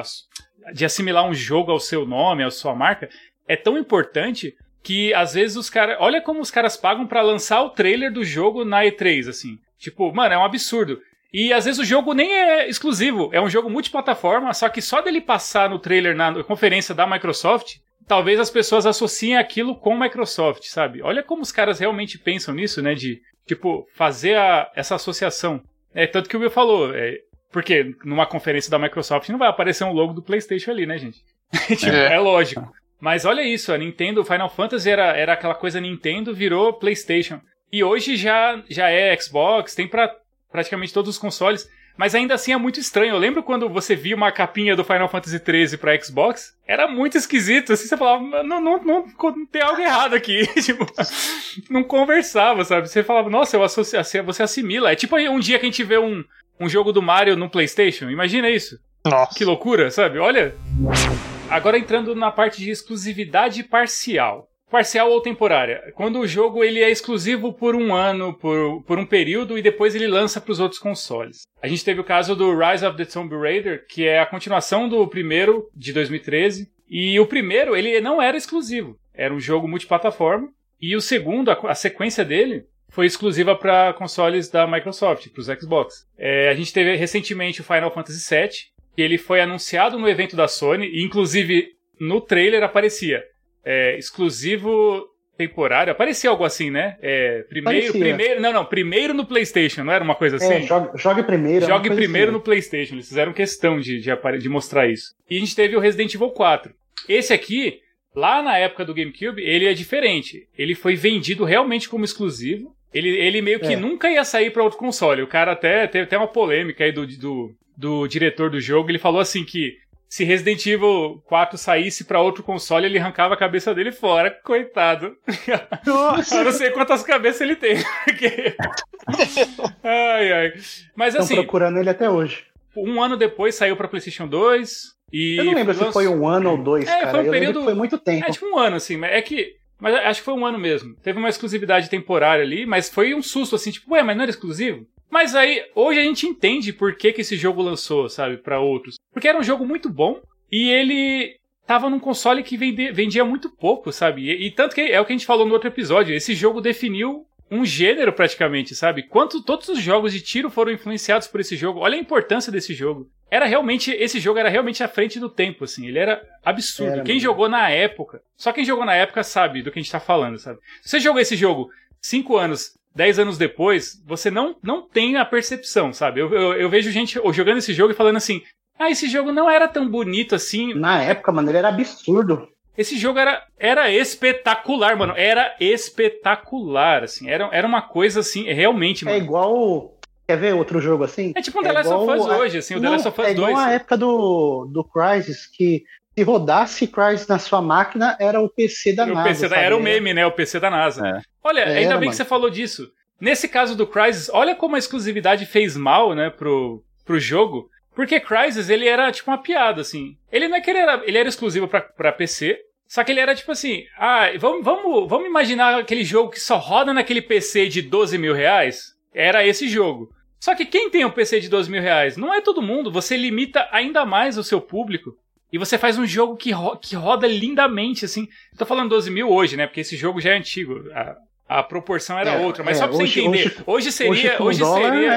de assimilar um jogo ao seu nome, à sua marca, é tão importante que às vezes os caras. Olha como os caras pagam para lançar o trailer do jogo na E3, assim. Tipo, mano, é um absurdo. E às vezes o jogo nem é exclusivo, é um jogo multiplataforma, só que só dele passar no trailer na conferência da Microsoft, talvez as pessoas associem aquilo com Microsoft, sabe? Olha como os caras realmente pensam nisso, né? De, tipo, fazer a, essa associação. É tanto que o Will falou, é, porque numa conferência da Microsoft não vai aparecer um logo do PlayStation ali, né, gente? tipo, é. é lógico. Mas olha isso, a Nintendo, Final Fantasy era, era aquela coisa Nintendo, virou PlayStation. E hoje já, já é Xbox, tem para praticamente todos os consoles. Mas ainda assim é muito estranho. Eu lembro quando você via uma capinha do Final Fantasy XIII pra Xbox, era muito esquisito. Assim, você falava, não, não, não, não tem algo errado aqui. tipo, não conversava, sabe? Você falava, nossa, eu associo, você assimila. É tipo um dia que a gente vê um, um jogo do Mario no PlayStation. Imagina isso. Nossa. Que loucura, sabe? Olha. Agora entrando na parte de exclusividade parcial. Parcial ou temporária. Quando o jogo ele é exclusivo por um ano, por, por um período, e depois ele lança para os outros consoles. A gente teve o caso do Rise of the Tomb Raider, que é a continuação do primeiro, de 2013. E o primeiro, ele não era exclusivo. Era um jogo multiplataforma. E o segundo, a, a sequência dele, foi exclusiva para consoles da Microsoft, para os Xbox. É, a gente teve recentemente o Final Fantasy VII, que ele foi anunciado no evento da Sony, e inclusive no trailer aparecia é, exclusivo temporário, aparecia algo assim, né? É, primeiro, Parecia. primeiro, não, não, primeiro no PlayStation, não era uma coisa assim? É, jogue, jogue primeiro. é Jogue primeiro assim. no PlayStation. Eles fizeram questão de, de, de mostrar isso. E a gente teve o Resident Evil 4. Esse aqui, lá na época do GameCube, ele é diferente. Ele foi vendido realmente como exclusivo. Ele, ele meio que É. nunca ia sair para outro console. O cara até teve até uma polêmica aí do, do, do diretor do jogo. Ele falou assim que se Resident Evil 4 saísse para outro console, ele arrancava a cabeça dele fora. Coitado. Eu não sei quantas cabeças ele tem. ai, ai. Mas Estão assim, procurando ele até hoje. um ano depois saiu pra PlayStation 2 e Eu não lembro se foi um ano ou dois, É, cara. foi um eu período- foi muito tempo. É tipo um ano assim, mas é que mas acho que foi um ano mesmo. Teve uma exclusividade temporária ali, mas foi um susto assim, tipo, ué, mas não era exclusivo? Mas aí hoje a gente entende por que que esse jogo lançou, sabe, pra outros. Porque era um jogo muito bom e ele tava num console que vendia muito pouco, sabe? E, e tanto que é o que a gente falou no outro episódio, esse jogo definiu um gênero praticamente, sabe? Quanto todos os jogos de tiro foram influenciados por esse jogo. Olha a importância desse jogo. Era realmente esse jogo era realmente à frente do tempo, assim. Ele era absurdo. Era quem mesmo. jogou na época, só quem jogou na época sabe do que a gente tá falando, sabe? Se você jogou esse jogo cinco anos, dez anos depois, você não não tem a percepção, sabe? Eu, eu, eu vejo gente jogando esse jogo e falando assim. Ah, esse jogo não era tão bonito assim. Na época, mano, ele era absurdo. Esse jogo era, era espetacular, mano. Era espetacular, assim. Era, era uma coisa, assim, realmente, É mano. igual. Quer ver outro jogo assim? É tipo um The Last of igual Us a- hoje, assim. O The Last of Us é igual 2. a época do, do Crysis, que se rodasse Crysis na sua máquina, era o PC da o NASA. PC da, era o meme, né? O PC da NASA. É. Olha, Era, ainda bem mano. que você falou disso. Nesse caso do Crysis, olha como a exclusividade fez mal, né, pro, pro jogo. Porque Crysis, ele era tipo uma piada, assim. Ele não é que ele era, ele era exclusivo pra, pra PC, só que ele era tipo assim, ah, vamos, vamos, vamos imaginar aquele jogo que só roda naquele PC de 12 mil reais? Era esse jogo. Só que quem tem um PC de 12 mil reais? Não é todo mundo, você limita ainda mais o seu público. E você faz um jogo que, ro- que roda lindamente, assim. Eu tô falando 12 mil hoje, né? Porque esse jogo já é antigo. A, a proporção era É, outra. Mas é, só pra você hoje- entender. hoje- Hoje, seria. Hoje, dólar, seria.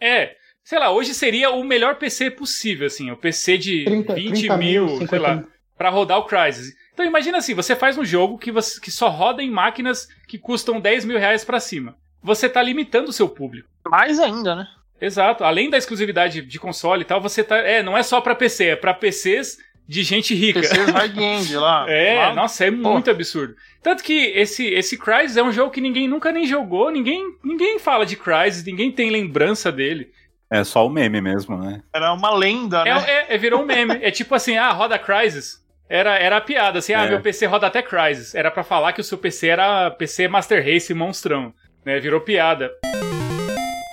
é É. Sei lá, hoje seria o melhor PC possível, assim. O PC de 30, 20 30 mil, mil, sei 50 lá, pra rodar o Crysis. Então imagina assim, você faz um jogo que, você, que só roda em máquinas que custam 10 mil reais pra cima. Você tá limitando o seu público. Mais ainda, né? Exato. Além da exclusividade de console e tal, você tá. É, não é só pra PC, é pra PCs de gente rica. PCs high-end lá. É, Lá- nossa, é muito absurdo. Tanto que esse, esse Crysis é um jogo que ninguém nunca nem jogou, ninguém, ninguém fala de Crysis, ninguém tem lembrança dele. É só o meme mesmo, né? Era uma lenda, É, né? é- é- virou um meme. É tipo assim, ah, roda Crysis. Era, era a piada, assim, ah, É. meu PC roda até Crysis. Era pra falar que o seu PC era PC Master Race monstrão. Né? Virou piada.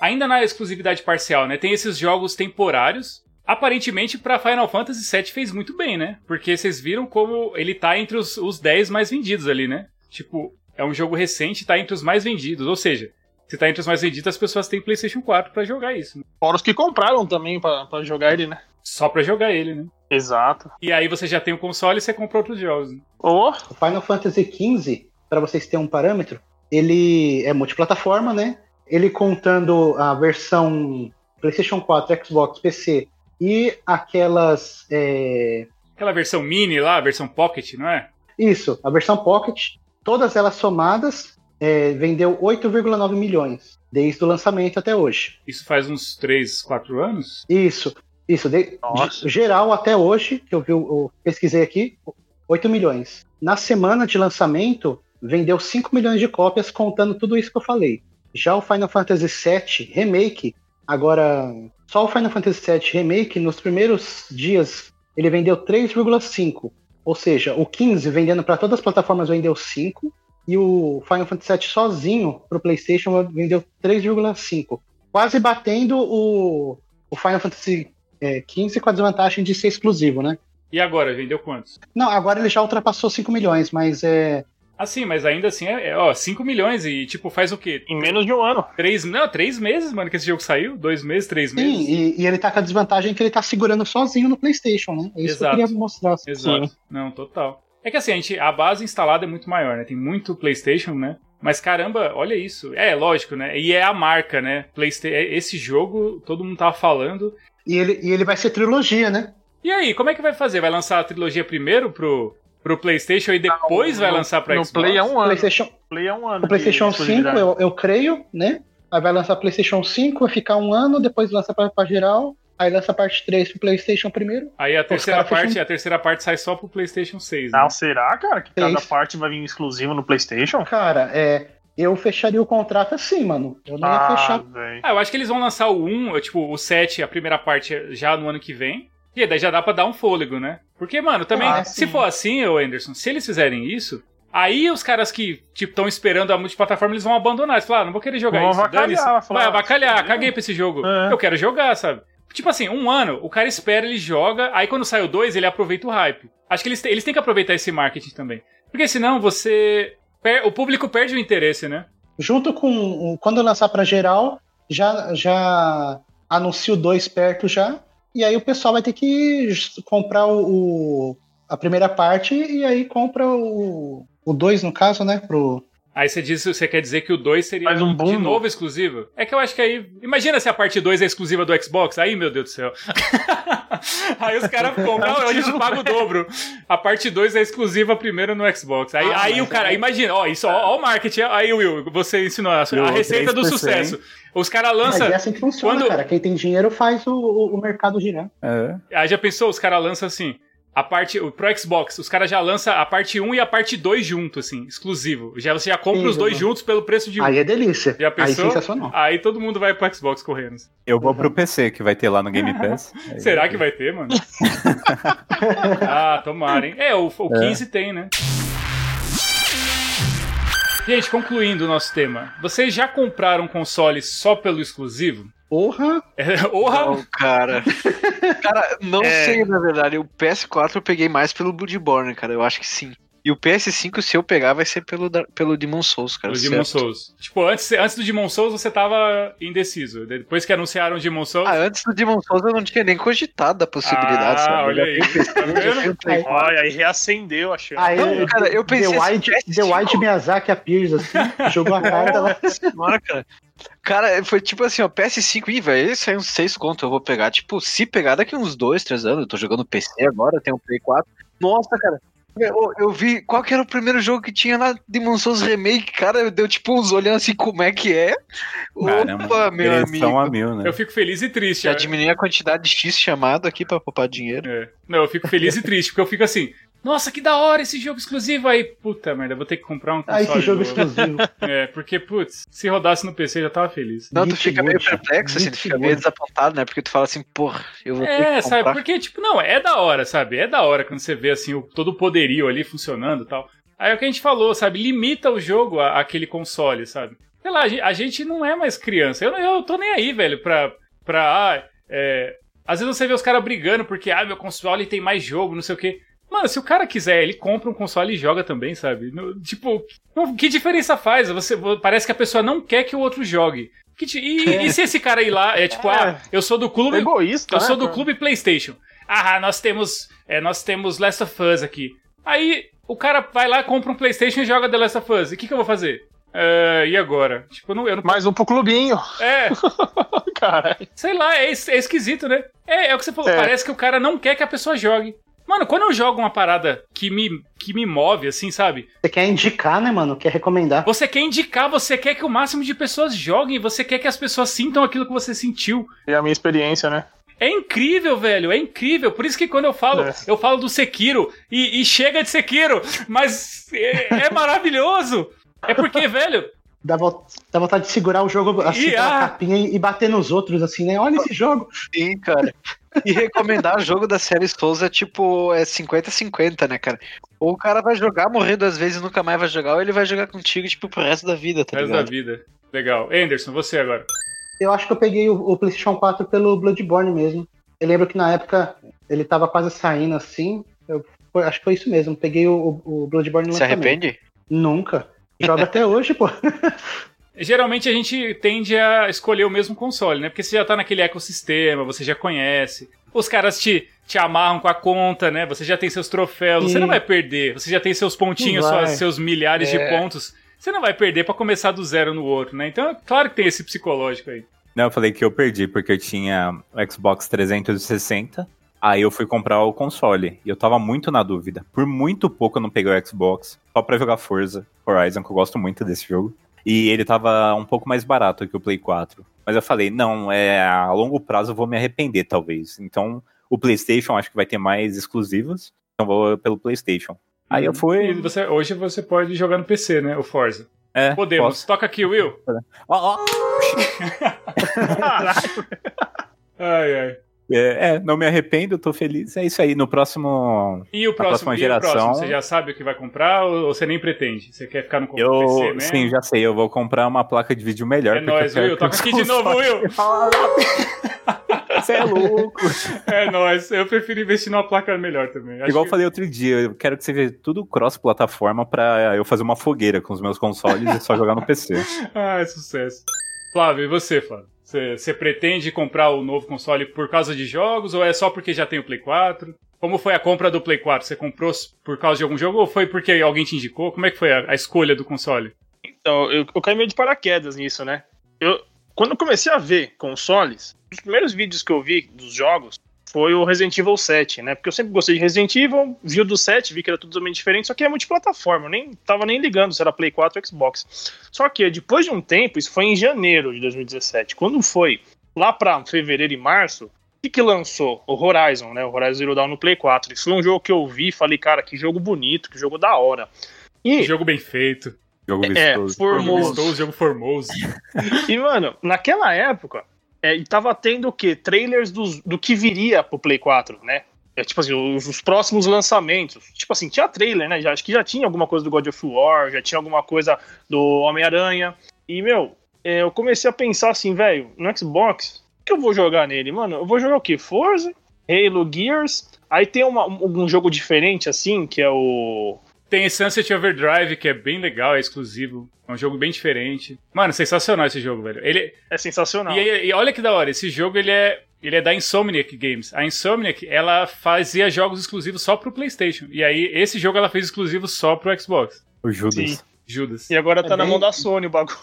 Ainda na exclusividade parcial, né? Tem esses jogos temporários. Aparentemente, pra Final Fantasy VII fez muito bem, né? Porque vocês viram como ele tá entre os, os 10 mais vendidos ali, né? Tipo, é um jogo recente, tá entre os mais vendidos. Ou seja, se tá entre os mais vendidos, as pessoas têm PlayStation 4 pra jogar isso. né? Fora os que compraram também pra, pra jogar ele, né? Só pra jogar ele, né? Exato. E aí você já tem o console e você compra outros jogos. né? Ô, O Final Fantasy XV, para vocês terem um parâmetro, ele é multiplataforma, né? Ele contando a versão PlayStation 4, Xbox, PC e aquelas. é, Aquela versão mini lá, a versão Pocket, não é? Isso, a versão Pocket, todas elas somadas, é, vendeu 8,9 milhões desde o lançamento até hoje. Isso faz uns 3, 4 anos? Isso, isso, de, de- geral até hoje, que eu, vi, eu pesquisei aqui, 8 milhões. Na semana de lançamento, vendeu 5 milhões de cópias, contando tudo isso que eu falei. Já o Final Fantasy VII Remake, agora, só o Final Fantasy VII Remake, nos primeiros dias, ele vendeu 3,5. Ou seja, o 15 vendendo para todas as plataformas vendeu 5, e o Final Fantasy VII sozinho para o PlayStation vendeu 3,5. Quase batendo o, o Final Fantasy é, 15 com a desvantagem de ser exclusivo, né? E agora, vendeu quantos? Não, agora ele já ultrapassou 5 milhões, mas é. Ah, sim, mas ainda assim é, é, ó, 5 milhões e, tipo, faz o quê? em menos de um ano. Três, não, três meses, mano, que esse jogo saiu? Dois meses, três Sim, meses? e, e ele tá com a desvantagem que ele tá segurando sozinho no PlayStation, né? É isso Exato. que eu queria mostrar. Exato. Não, total. É que assim, a, gente, a base instalada é muito maior, né? Tem muito PlayStation, né? Mas caramba, olha isso. É, lógico, né? E é a marca, né? PlayStation, esse jogo, todo mundo tava falando. E ele, e ele vai ser trilogia, né? E aí, como é que vai fazer? Vai lançar a trilogia primeiro pro, pro PlayStation e depois Não, vai no- lançar pra No Xbox? Play é um ano. PlayStation, Play é um ano. o PlayStation de 5, exclusividade. eu, eu creio, né? Aí vai lançar PlayStation 5, vai ficar um ano, depois lança pra, pra geral. Aí lança a parte 3 pro PlayStation primeiro. Aí a terceira caras fecham- parte, a terceira parte sai só pro PlayStation 6. né? Não, será, cara? Que cada Isso. parte vai vir exclusiva no PlayStation? Cara, é. Eu fecharia o contrato assim, mano. Eu não ia Ah, fechar. velho. Ah, eu acho que eles vão lançar o 1, tipo, o 7, a primeira parte já no ano que vem. E daí já dá pra dar um fôlego, né? Porque, mano, também, Ah, se for assim, ô Anderson, se eles fizerem isso, aí os caras que, tipo, estão esperando a multiplataforma, eles vão abandonar. Eles falam, ah, não vou querer jogar Vão isso. avacalhar, falar, Vai avacalhar, "Ah, caguei pra esse jogo. É. Eu quero jogar, sabe? Tipo assim, um ano, o cara espera, ele joga, aí quando sai o 2, ele aproveita o hype. Acho que eles, têm- eles têm que aproveitar esse marketing também. Porque senão você. o público perde o interesse, né? Junto com. Quando lançar pra geral, já, já anuncia o 2 perto já. E aí o pessoal vai ter que comprar o, o- a primeira parte e aí compra o. O 2, no caso, né? Pro, Aí você diz, você quer dizer que o 2 seria Faz um de novo exclusivo? É que eu acho que aí. Imagina se a parte 2 é exclusiva do Xbox. Aí, meu Deus do céu. aí os caras compram, "Não, a gente paga o dobro. A parte 2 é exclusiva primeiro no Xbox. Aí, Ah, aí o cara, aí- imagina, ó, isso, ó, ó o marketing. Aí, Will, você ensinou a, a receita do 3%. sucesso. Os caras Mas lançam. é assim que funciona, quando- cara. Quem tem dinheiro faz o, o, o mercado girar. É. Aí já pensou, os caras lançam assim. A parte. o- Pro Xbox, os caras já lançam a parte 1 e a parte 2 junto, assim, exclusivo. Já, você já compra Sim, os dois mano. juntos pelo preço de um. Aí é delícia. Já Aí pensou? sensacional. Aí todo mundo vai pro Xbox correndo. Eu vou pro PC, que vai ter lá no Game Pass. Aí- Será que vai ter, mano? ah, tomara, hein? É, o, o 15 tem, né? Gente, concluindo o nosso tema. Vocês já compraram um console só pelo exclusivo? Porra! É, Orra! Não, cara. Cara, não É. sei, na verdade. O PS4 eu peguei mais pelo Bloodborne, cara. Eu acho que sim. E o PS5, se eu pegar, vai ser pelo, pelo Demon Souls, cara. O Demon certo. Souls. Tipo, antes, antes do Demon Souls você tava indeciso. Depois que anunciaram o Demon Souls. Ah, antes do Demon Souls eu não tinha nem cogitado a possibilidade, Ah, sabe? olha aí. Tá Olha, aí reacendeu a chance. Aí, Não, cara, eu pensei The assim, White, PS5. The White Miyazaki a Pierce, assim, jogou a carta lá. Nossa cara. Cara, foi tipo assim, ó, PS5, ih, velho, esse aí uns 6 conto eu vou pegar. Tipo, se pegar daqui uns 2, 3 anos, eu tô jogando PC agora, tenho um Play 4. Nossa, cara. Eu, eu vi qual que era o primeiro jogo que tinha na Demon Souls Remake, cara, deu tipo uns olhando assim como é que é. Caramba, Opa, meu amigo. a mil, né? Eu fico feliz e triste. Já é. diminui a quantidade de X chamado aqui pra poupar dinheiro. É. Não, eu fico feliz e triste, porque eu fico assim, nossa, que da hora esse jogo exclusivo aí. Puta merda, eu vou ter que comprar um Ah, console esse jogo novo. exclusivo. É, porque, putz, se rodasse no PC eu já tava feliz. Não, tu fica meio perplexo, assim, tu fica meio desapontado, né? Porque tu fala assim, porra, eu vou ter É, sabe, porque, tipo, não, é da hora, sabe? É da hora quando você vê, assim, o, todo o poderio ali funcionando e tal. Aí é o que a gente falou, sabe? Limita o jogo àquele console, sabe? Sei lá, a gente, não é mais criança. Eu, não- eu tô nem aí, velho, pra. pra ah, é, às vezes você vê os caras brigando porque, ah, meu console tem mais jogo, não sei o quê. Mano, se o cara quiser, ele compra um console e joga também, sabe? No- tipo, não- que diferença faz? Você, parece que a pessoa não quer que o outro jogue. Que e, e se esse cara ir lá, é tipo, É. ah, eu sou do clube, egoísta, eu né, sou do cara? clube PlayStation. Ah, nós temos, é, nós temos Last of Us aqui. Aí o cara vai lá, compra um PlayStation e joga The Last of Us. E o que, que eu vou fazer? É, e agora? Tipo, eu não, eu não Mais um pro clubinho. é, Cara, sei lá, é, é esquisito, né? É, é o que você falou, É. parece que o cara não quer que a pessoa jogue. Mano, quando eu jogo uma parada que me, que me move, assim, sabe? Você quer indicar, né, mano? Quer recomendar. Você quer indicar, você quer que o máximo de pessoas joguem, você quer que as pessoas sintam aquilo que você sentiu. é a minha experiência, né? É incrível, velho, é incrível. Por isso que quando eu falo, É. eu falo do Sekiro e, e chega de Sekiro, mas é, é maravilhoso. É porque, velho, Dá, vo- dá vontade de segurar o jogo assim E, pela ah. capinha e, e bater nos outros, assim, né? Olha esse jogo. Sim, cara. E recomendar jogo da série Souls é tipo, é 50-50, né, cara? Ou o cara vai jogar, morrer duas vezes e nunca mais vai jogar, ou ele vai jogar contigo, tipo, pro resto da vida, tá resto da ligado? vida. Legal. Anderson, você agora. Eu acho que eu peguei o, o PlayStation 4 pelo Bloodborne mesmo. Eu lembro que na época ele tava quase saindo assim. Eu, foi- acho que foi isso mesmo. Peguei o, o Bloodborne no Se lançamento. arrepende? Nunca. Joga até hoje, pô. Geralmente a gente tende a escolher o mesmo console, né? Porque você já tá naquele ecossistema, você já conhece. Os caras te, te amarram com a conta, né? Você já tem seus troféus, você não vai perder. Você já tem seus pontinhos, suas- seus milhares de É. pontos. Você não vai perder pra começar do zero no outro, né? Então, é claro que tem esse psicológico aí. Não, eu falei que eu perdi porque eu tinha o Xbox 360. Aí eu fui comprar o console. E eu tava muito na dúvida. Por muito pouco eu não peguei o Xbox. Só pra jogar Forza Horizon, que eu gosto muito desse jogo. E ele tava um pouco mais barato que o Play 4. Mas eu falei, não, é, a longo prazo eu vou me arrepender, talvez. Então, o PlayStation acho que vai ter mais exclusivos. Então vou pelo PlayStation. Aí eu E fui. você- hoje você pode jogar no PC, né? O Forza. É, Podemos. posso. Toca aqui, Will. Ó, ó. Caralho. Ai, ai. É, é, não me arrependo, tô feliz. É isso aí. No próximo. E o próximo, próxima geração- próximo? Você já sabe o que vai comprar ou você nem pretende? Você quer ficar no PC Eu, mesmo? sim, já sei. Eu vou comprar uma placa de vídeo melhor. É eu nóis, Will. Toca aqui de novo, Will. Você é louco. É nóis. Eu prefiro investir numa placa melhor também. Acho Igual eu que- falei outro dia, eu quero que você veja tudo cross-plataforma pra eu fazer uma fogueira com os meus consoles e só jogar no PC. Ah, é sucesso. Flávio, e você, Flávio? Você, pretende comprar o novo console por causa de jogos ou é só porque já tem o Play 4? Como foi a compra do Play 4? Você comprou por causa de algum jogo ou foi porque alguém te indicou? Como é que foi a, a escolha do console? Então, eu, eu caí meio de paraquedas nisso, né? Eu, quando eu comecei a ver consoles, os primeiros vídeos que eu vi dos jogos foi o Resident Evil 7, né? Porque eu sempre gostei de Resident Evil, vi o do 7, vi que era tudo totalmente diferente, só que é multiplataforma, eu nem tava nem ligando se era Play 4 ou Xbox. Só que depois de um tempo, isso foi em janeiro de 2017, quando foi lá pra fevereiro e março, o que, que lançou? O Horizon, né? O Horizon Zero Dawn no Play 4. Isso foi um jogo que eu vi e falei, cara, que jogo bonito, que jogo da hora. E, Jogo bem feito. Jogo é, vistoso. Jogo formoso. vistoso, jogo formoso. E, mano, naquela época, é, e tava tendo o quê? Trailers dos, do que viria pro Play 4, né? É, tipo assim, os, os próximos lançamentos. Tipo assim, tinha trailer, né? Já, acho que já tinha alguma coisa do God of War, já tinha alguma coisa do Homem-Aranha. E, meu, é, eu comecei a pensar assim, velho, no Xbox, o que eu vou jogar nele? Mano, eu vou jogar o quê? Forza, Halo, Gears. Aí tem uma- um, um jogo diferente, assim, que é o. Tem Sunset Overdrive, que é bem legal, é exclusivo. É um jogo bem diferente. Mano, sensacional esse jogo, velho. Ele, É sensacional. E, e olha que da hora, esse jogo ele é, ele é da Insomniac Games. A Insomniac, ela fazia jogos exclusivos só pro PlayStation. E aí, esse jogo ela fez exclusivo só pro Xbox. O Judas. Sim. Judas. E agora tá É na bem- mão da Sony o bagulho.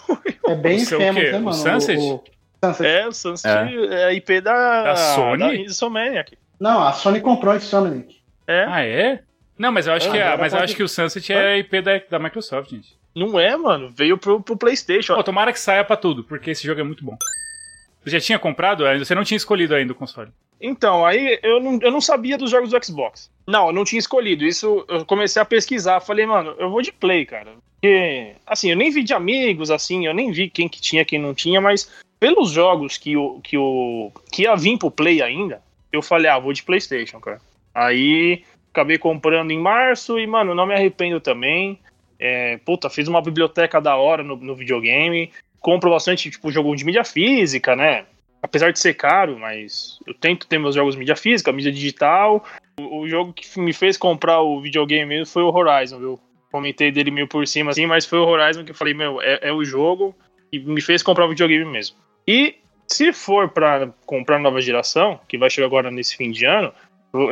É bem O seu esquema, quê? né, O mano? Sunset? O, o Sunset. É, o Sunset é, a IP da, Da Sony? da Insomniac. Não, a Sony comprou a Insomniac. É, Ah, é? Não, mas eu acho, Ah, que, é, mas eu acho que o Sunset é IP da, da Microsoft, gente. não é, mano. Veio pro, pro PlayStation. Pô, tomara que saia pra tudo, porque esse jogo é muito bom. Você já tinha comprado? ainda? Você não tinha escolhido ainda o console. Então, aí eu não, eu não sabia dos jogos do Xbox. Não, eu não tinha escolhido. Isso eu comecei a pesquisar. Falei, mano, eu vou de Play, cara. Porque, assim, eu nem vi de amigos, assim, eu nem vi quem que tinha, quem não tinha, mas pelos jogos que o que, o, que ia vir pro Play ainda, eu falei, ah, vou de PlayStation, cara. Aí acabei comprando em março e, mano, não me arrependo também. É, puta, fiz uma biblioteca da hora no, no videogame. Compro bastante, tipo, jogo de mídia física, né? Apesar de ser caro, mas eu tento ter meus jogos de mídia física, mídia digital. O, o jogo que me fez comprar o videogame mesmo foi o Horizon, viu? Comentei dele meio por cima, assim, mas foi o Horizon que eu falei, meu, é, é o jogo e me fez comprar o videogame mesmo. E se for pra comprar nova geração, que vai chegar agora nesse fim de ano,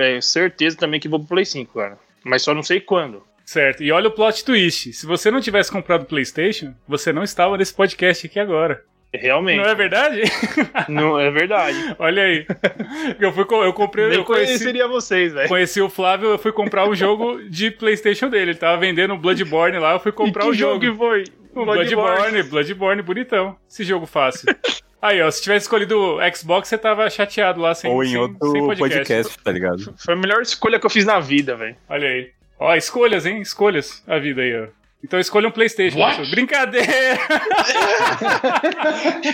é certeza também que vou pro Play 5, cara. Mas só não sei quando. Certo. E olha o plot twist. Se você não tivesse comprado o PlayStation, você não estava nesse podcast aqui agora. Realmente. Não é verdade? Não é verdade. Olha aí. Eu, fui, eu comprei. Nem Eu conheci, conheceria vocês, velho. conheci o Flávio, eu fui comprar o jogo de PlayStation dele. Ele tava vendendo o Bloodborne lá, eu fui comprar o jogo. que foi? O Bloodborne, Bloodborne, bonitão. Esse jogo fácil. Aí, ó, se tivesse escolhido o Xbox, você tava chateado lá sem, Ou em sem, outro sem podcast. tá ligado? Foi a melhor escolha que eu fiz na vida, velho. Olha aí. Ó, escolhas, hein? Escolhas. A vida aí, ó. Então escolha um Playstation. Brincadeira!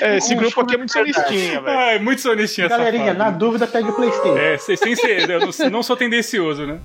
É, esse Um grupo aqui é muito sonistinha, velho. Ai, muito sonistinha essa Galerinha, na dúvida, pegue o Playstation. É, sem, sem ser. Eu não, não sou tendencioso, né?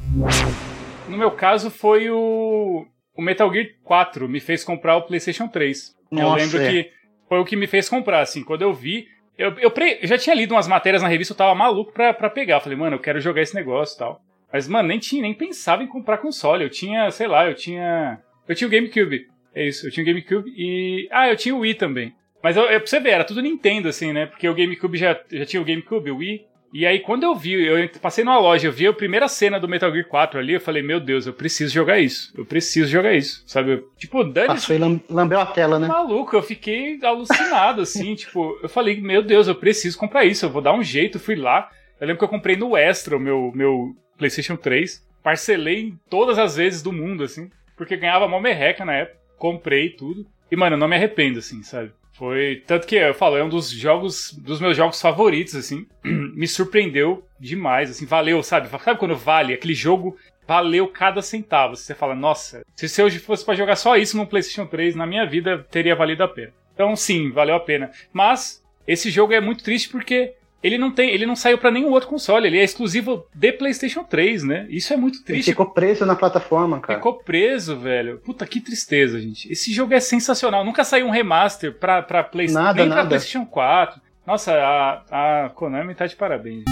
No meu caso, foi o. O Metal Gear 4 me fez comprar o PlayStation 3. eu Nossa, lembro é. que foi o que me fez comprar, assim. Quando eu vi. Eu, eu, pre- eu já tinha lido umas matérias na revista, eu tava maluco pra, pra pegar. Falei, mano, eu quero jogar esse negócio e tal. Mas, mano, nem tinha, nem pensava em comprar console. Eu tinha, sei lá, eu tinha. Eu tinha o GameCube. É isso, eu tinha o GameCube e. Ah, eu tinha o Wii também. Mas eu, eu, pra você ver, era tudo Nintendo, assim, né? Porque o GameCube já, já tinha o GameCube, o Wii. E aí, quando eu vi, eu passei numa loja, eu vi a primeira cena do Metal Gear 4 ali, eu falei, meu Deus, eu preciso jogar isso. Eu preciso jogar isso, sabe? Tipo, dane Passou e lam- lambeu a tela, né? Maluco, eu fiquei alucinado, assim, tipo, eu falei, meu Deus, eu preciso comprar isso, eu vou dar um jeito, fui lá. Eu lembro que eu comprei no Extra o meu, meu PlayStation 3, parcelei em todas as vezes do mundo, assim, porque ganhava mó merreca na época, comprei tudo. E, mano, eu não me arrependo, assim, sabe? Foi. Tanto que eu falo, é um dos jogos, dos meus jogos favoritos, assim. me surpreendeu demais, assim, valeu, sabe? Sabe quando vale? Aquele jogo valeu cada centavo. Você fala, nossa, se hoje fosse pra jogar só isso no PlayStation 3, na minha vida teria valido a pena. Então, sim, valeu a pena. Mas esse jogo é muito triste porque ele não tem, ele não saiu pra nenhum outro console, ele é exclusivo de PlayStation 3, né? Isso é muito Ele triste. ficou preso na plataforma, cara. Ficou preso, velho. Puta que tristeza, gente. Esse jogo é sensacional. Nunca saiu um remaster pra, pra PlayStation, Nada, nem pra nada. PlayStation 4. Nossa, a, a Konami tá de parabéns.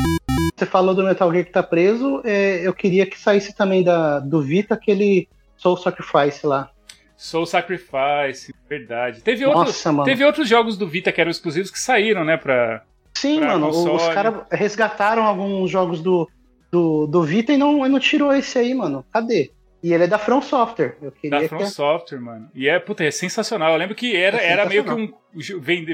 Você falou do Metal Gear que tá preso, é, eu queria que saísse também da, do Vita aquele Soul Sacrifice lá. Soul Sacrifice, verdade. Teve, outro, Nossa, mano. teve outros jogos do Vita que eram exclusivos que saíram, né, pra... Sim, pra mano, console. os caras resgataram alguns jogos do, do, do Vita e não, não tirou esse aí, mano. Cadê? E ele é da From Software. Eu queria Da que From Software, mano. E é, puta, é sensacional. Eu lembro que era, É era meio que um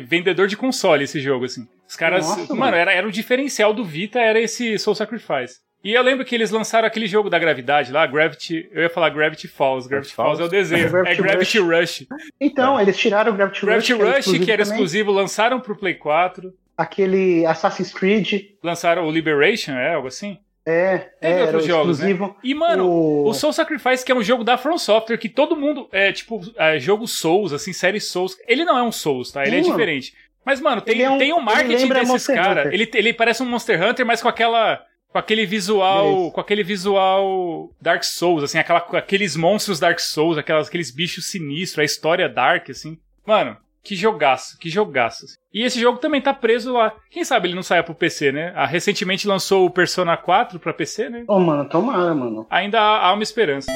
vendedor de console esse jogo, assim. Os caras. Nossa, mano, mano. Era, era o diferencial do Vita, era esse Soul Sacrifice. E eu lembro que eles lançaram aquele jogo da gravidade lá, Gravity. Eu ia falar Gravity Falls. Gravity Falls, Falls? é o desenho. Gravity é Gravity Rush. Então, eles tiraram o Gravity, Gravity Rush, Rush, que era também. exclusivo, lançaram pro Play 4. Aquele Assassin's Creed. Lançaram o Liberation, é algo assim. É, Teve é era outros o jogos, né? exclusivo. E, mano, o... O Soul Sacrifice, que é um jogo da From Software, que todo mundo. É tipo, é, jogo Souls, assim, série Souls. Ele não é um Souls, tá? Ele é Sim, mano. diferente. Mas, mano, tem, é um- tem um marketing desses caras. Ele, ele parece um Monster Hunter, mas com aquela. Com aquele visual. Com aquele visual Dark Souls, assim, aquela, aqueles monstros Dark Souls, aquelas, aqueles bichos sinistros, a história Dark, assim. Mano, que jogaço, que jogaço. assim. E esse jogo também tá preso lá. Quem sabe ele não saia pro PC, né? Ah, recentemente lançou o Persona 4 pra PC, né? Oh, mano, tomara, mano. ainda há há uma esperança.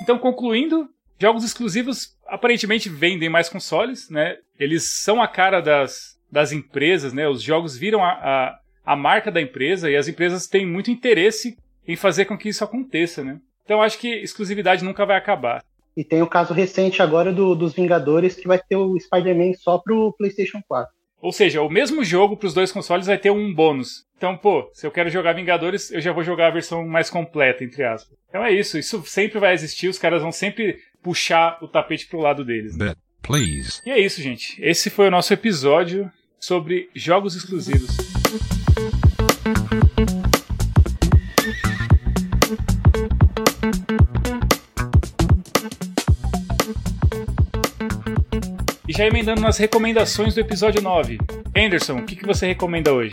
Então, concluindo, jogos exclusivos aparentemente vendem mais consoles, né? Eles são a cara das, das empresas, né? Os jogos viram a, a, a marca da empresa e as empresas têm muito interesse em fazer com que isso aconteça, né? Então, acho que exclusividade nunca vai acabar. E tem o caso recente agora do, dos Vingadores, que vai ter o Spider-Man só pro PlayStation 4. Ou seja, o mesmo jogo para os dois consoles vai ter um bônus. Então, pô, se eu quero jogar Vingadores, eu já vou jogar a versão mais completa, entre aspas. Então é isso, isso sempre vai existir, os caras vão sempre puxar o tapete pro lado deles. né? Please. E é isso, gente. Esse foi o nosso episódio sobre jogos exclusivos. E já emendando nas recomendações do episódio 9. Anderson, o que, que você recomenda hoje?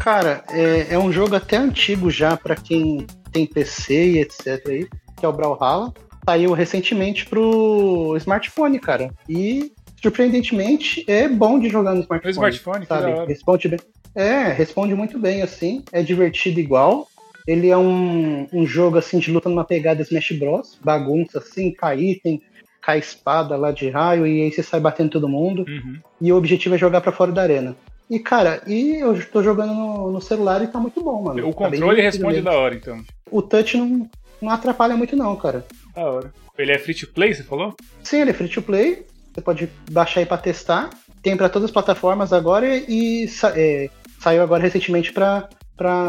Cara, é, é um jogo até antigo já pra quem tem PC e etc. Aí, que é o Brawlhalla. Saiu recentemente pro smartphone, cara. E, surpreendentemente, é bom de jogar no smartphone. No smartphone, sabe? Responde bem. É, responde muito bem, assim. É divertido igual. Ele é um, um jogo, assim, de luta numa pegada Smash Bros. Bagunça, assim, cai item, cai espada lá de raio, e aí você sai batendo todo mundo. Uhum. E o objetivo é jogar pra fora da arena. E, cara, e eu tô jogando no, no celular e tá muito bom, mano. O Tá controle divertido responde mesmo. da hora, então. O touch não, não atrapalha muito, não, cara. Da hora. Ele é free to play, você falou? Sim, ele é free to play. Você pode baixar aí pra testar. Tem pra todas as plataformas agora e sa- é, saiu agora recentemente pra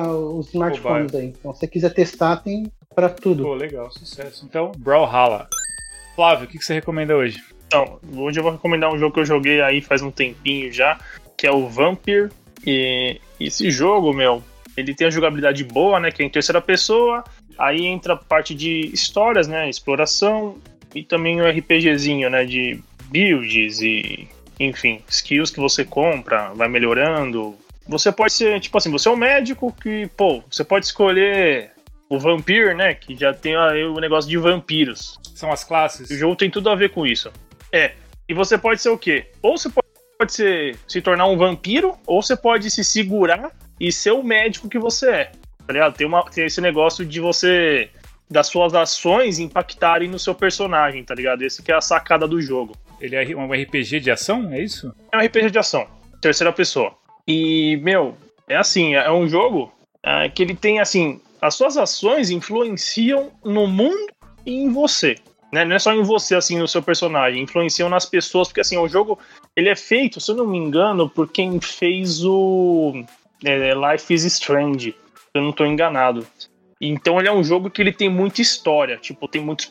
os smartphones aí. Então, se você quiser testar, tem pra tudo. Pô, legal, sucesso. Então, Brawlhalla. Flávio, o que, que você recomenda hoje? Então, hoje eu vou recomendar um jogo que eu joguei aí faz um tempinho já, que é o Vampire. E esse jogo, meu, ele tem a jogabilidade boa, né? Que é em terceira pessoa. Aí entra a parte de histórias, né? Exploração. E também o RPGzinho, né? De builds e, enfim, skills que você compra, vai melhorando. Você pode ser, tipo assim, você é um médico que, pô, você pode escolher o Vampire, né? Que já tem aí o negócio de vampiros. São as classes? O jogo tem tudo a ver com isso. É. E você pode ser o quê? Ou você pode pode ser, se tornar um vampiro, ou você pode se segurar e ser o médico que você é. Tá ligado? Tem, uma, tem esse negócio de você das suas ações impactarem no seu personagem, tá ligado? Esse que é a sacada do jogo. Ele é um RPG de ação, é isso? É um RPG de ação, terceira pessoa. E, meu, é assim, é um jogo é, que ele tem, assim, as suas ações influenciam no mundo e em você. Né? Não é só em você, assim, no seu personagem, influenciam nas pessoas, porque, assim, o jogo, ele é feito, se eu não me engano, por quem fez o é, Life is Strange, eu não tô enganado. Então ele é um jogo que ele tem muita história, tipo, tem muitos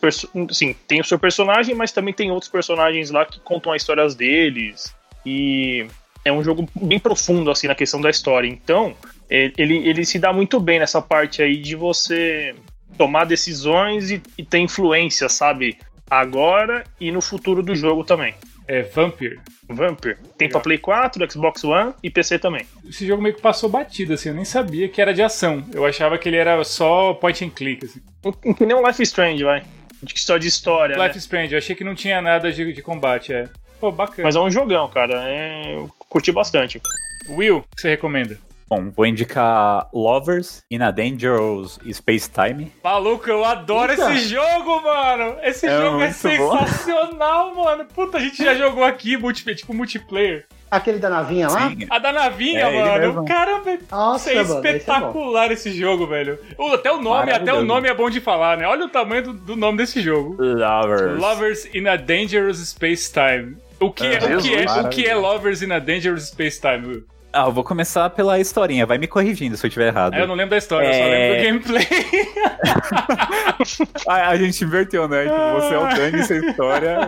assim, tem o seu personagem, mas também tem outros personagens lá que contam as histórias deles. E é um jogo bem profundo assim na questão da história. Então, ele, ele se dá muito bem nessa parte aí de você tomar decisões e, e ter influência, sabe? Agora e no futuro do jogo também. É Vampire. Vampire. Tem pra Play 4, Xbox One e PC também. Esse jogo meio que passou batido, assim, eu nem sabia que era de ação. Eu achava que ele era só point and click, assim. Que nem um Life is Strange, vai. Só de história. Life né? is Strange, eu achei que não tinha nada de, de combate, é. Pô, bacana. Mas é um jogão, cara. É... Eu curti bastante. Will, o que você recomenda? Bom, vou indicar Lovers in a Dangerous Space Time. Maluco, eu adoro Eita. esse jogo, mano! Esse É jogo é muito bom. sensacional, mano! Puta, a gente já jogou aqui, multi, tipo multiplayer. Aquele da navinha lá? Sim. A da navinha, É, mano. Caramba, Nossa, isso é mano, esse é espetacular esse jogo, velho. Até o nome, até o nome é bom de falar, né? Olha o tamanho do, do nome desse jogo. Lovers. Lovers in a Dangerous Space Time. O que, é, o, que é, o que é Lovers in a Dangerous Space Time, Will? Ah, eu vou começar pela historinha. Vai me corrigindo se eu estiver errado. Ah, eu não lembro da história, eu só É. lembro do gameplay. Ah, a gente inverteu, né? Tipo, você é o Dani, essa história.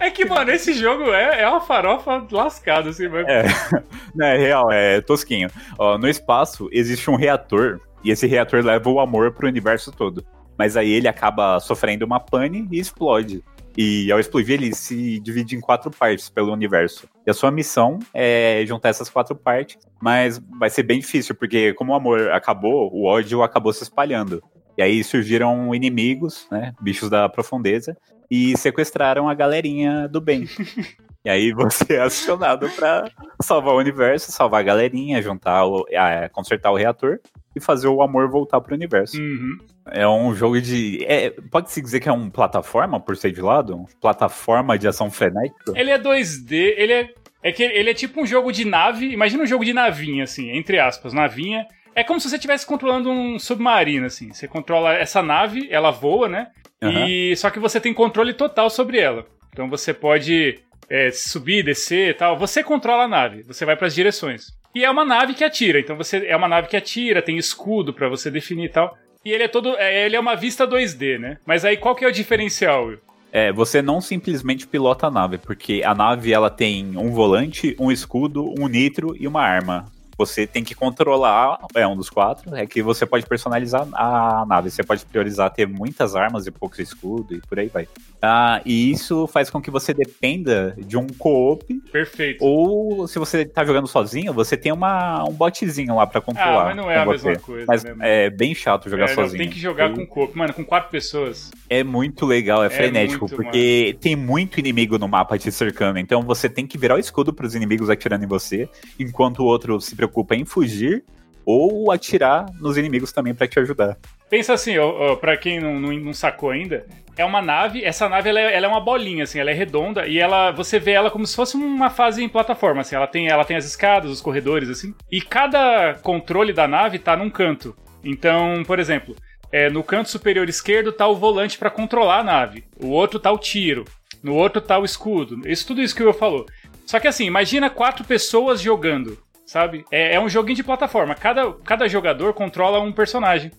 É que, mano, esse jogo é, é uma farofa lascada, assim, mas... É. Não, é real, é tosquinho. Ó, no espaço existe um reator, e esse reator leva o amor pro universo todo. Mas aí ele acaba sofrendo uma pane e explode. E ao explodir, ele se divide em quatro partes pelo universo. E a sua missão é juntar essas quatro partes, mas vai ser bem difícil, porque como o amor acabou, o ódio acabou se espalhando. E aí surgiram inimigos, né? Bichos da profundeza, e sequestraram a galerinha do bem. E aí você é acionado pra salvar o universo, salvar a galerinha, juntar o, ah, consertar o reator e fazer o amor voltar pro universo. Uhum. É um jogo de. é, Pode-se dizer que é um plataforma, por ser de lado? Um plataforma de ação frenética? Ele é 2D, ele é. É que ele é tipo um jogo de nave. Imagina um jogo de navinha, assim, entre aspas, navinha. É como se você estivesse controlando um submarino, assim. Você controla essa nave, ela voa, né? Aham. E só que você tem controle total sobre ela. Então você pode é, subir, descer e tal. Você controla a nave, você vai para as direções. E é uma nave que atira, então você é uma nave que atira, tem escudo pra você definir e tal. E ele é todo, é, ele é uma vista 2D, né? Mas aí qual que é o diferencial? Will? É, você não simplesmente pilota a nave, porque a nave ela tem um volante, um escudo, um nitro e uma arma. Você tem que controlar, é um dos quatro, é que você pode personalizar a nave. Você pode priorizar ter muitas armas e poucos escudos e por aí vai. Ah, e isso faz com que você dependa de um co-op, Perfeito. ou se você tá jogando sozinho, você tem uma, um botzinho lá pra controlar. Ah, mas não é a com mesma você. coisa, Mas né? é bem chato jogar É, sozinho. tem que jogar E- com corpo. Mano, com quatro pessoas. é muito legal, é, frenético, muito porque tem muito inimigo no mapa te cercando. Então você tem que virar o escudo pros inimigos atirando em você, enquanto o outro se preocupa em fugir ou atirar nos inimigos também pra te ajudar. Pensa assim, pra quem não, não, não sacou ainda, é uma nave, essa nave ela é, ela é uma bolinha, assim, ela é redonda e ela você vê ela como se fosse uma fase em plataforma, assim, ela tem, ela tem as escadas, os corredores, assim, e cada controle da nave tá num canto. Então, por exemplo, é, no canto superior esquerdo tá o volante pra controlar a nave, o outro tá o tiro, no outro tá o escudo, isso tudo isso que o Will falou. Só que assim, imagina quatro pessoas jogando, sabe? É, é um joguinho de plataforma, cada, cada jogador controla um personagem.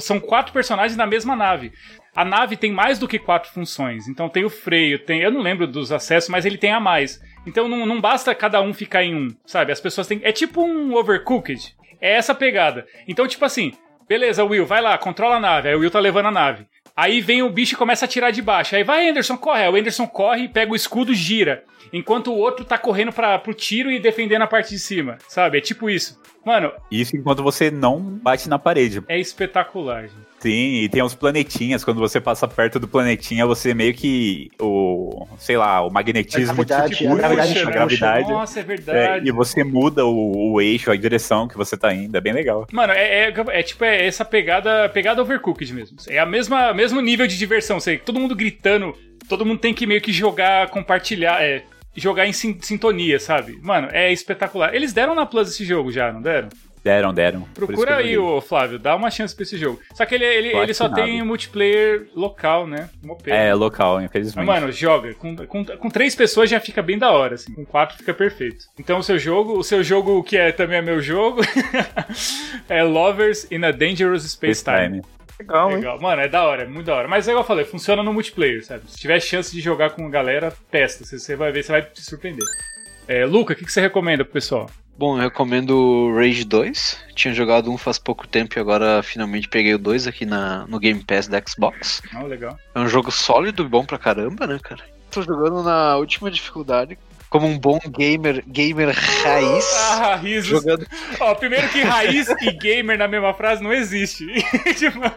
São quatro personagens na mesma nave. A nave tem mais do que quatro funções. Então tem o freio, tem. Eu não lembro dos acessos, mas ele tem a mais. Então não, não basta cada um ficar em um, sabe? As pessoas têm. É tipo um overcooked. É essa pegada. Então, tipo assim, beleza, Will, vai lá, controla a nave. Aí o Will tá levando a nave. Aí vem o bicho e começa a tirar de baixo. Aí vai, Anderson, corre. Aí o Anderson corre, pega o escudo, gira. Enquanto o outro tá correndo pra, pro tiro e defendendo a parte de cima. Sabe? É tipo isso. Mano, Isso enquanto você não bate na parede. é espetacular, gente. Sim, e tem uns planetinhas. Quando você passa perto do planetinha, você meio que. O. Sei lá, o magnetismo A gravidade- te a puxa, gravidade a puxa. gravidade. Nossa, é É, verdade. e você muda o, o eixo, a direção que você tá indo. É bem legal. Mano, é, é, é tipo é essa pegada, pegada overcooked mesmo. É a mesma mesmo nível de diversão, sei, todo mundo gritando, todo mundo tem que meio que jogar, compartilhar, é, jogar em sin- sintonia, sabe? Mano, é espetacular. Eles deram na Plus esse jogo já, não deram? Deram, deram. Procura eu aí, ô Flávio, dá uma chance pra esse jogo. Só que ele, ele, ele só tem multiplayer local, né? É, local, Mas, infelizmente. mano, joga. Com, com, com três pessoas já fica bem da hora, assim. Com quatro fica perfeito. Então o seu jogo, o seu jogo que é também é meu jogo, é Lovers in a Dangerous Space Time. Legal, hein? Legal. Mano, é da hora, é muito da hora. Mas é igual eu falei, funciona no multiplayer, sabe? Se tiver chance de jogar com a galera, testa. Você, você vai ver, você vai se surpreender. É, Luca, o que, que você recomenda pro pessoal? Bom, eu recomendo Rage 2. Tinha jogado um faz pouco tempo e agora finalmente peguei o 2 aqui na, no Game Pass da Xbox. Ah, legal. É um jogo sólido e bom pra caramba, né, cara? Tô jogando na última dificuldade, como um bom gamer, gamer raiz. Ah, risos. Jogando Ó, primeiro que raiz e gamer na mesma frase não existe. Tipo,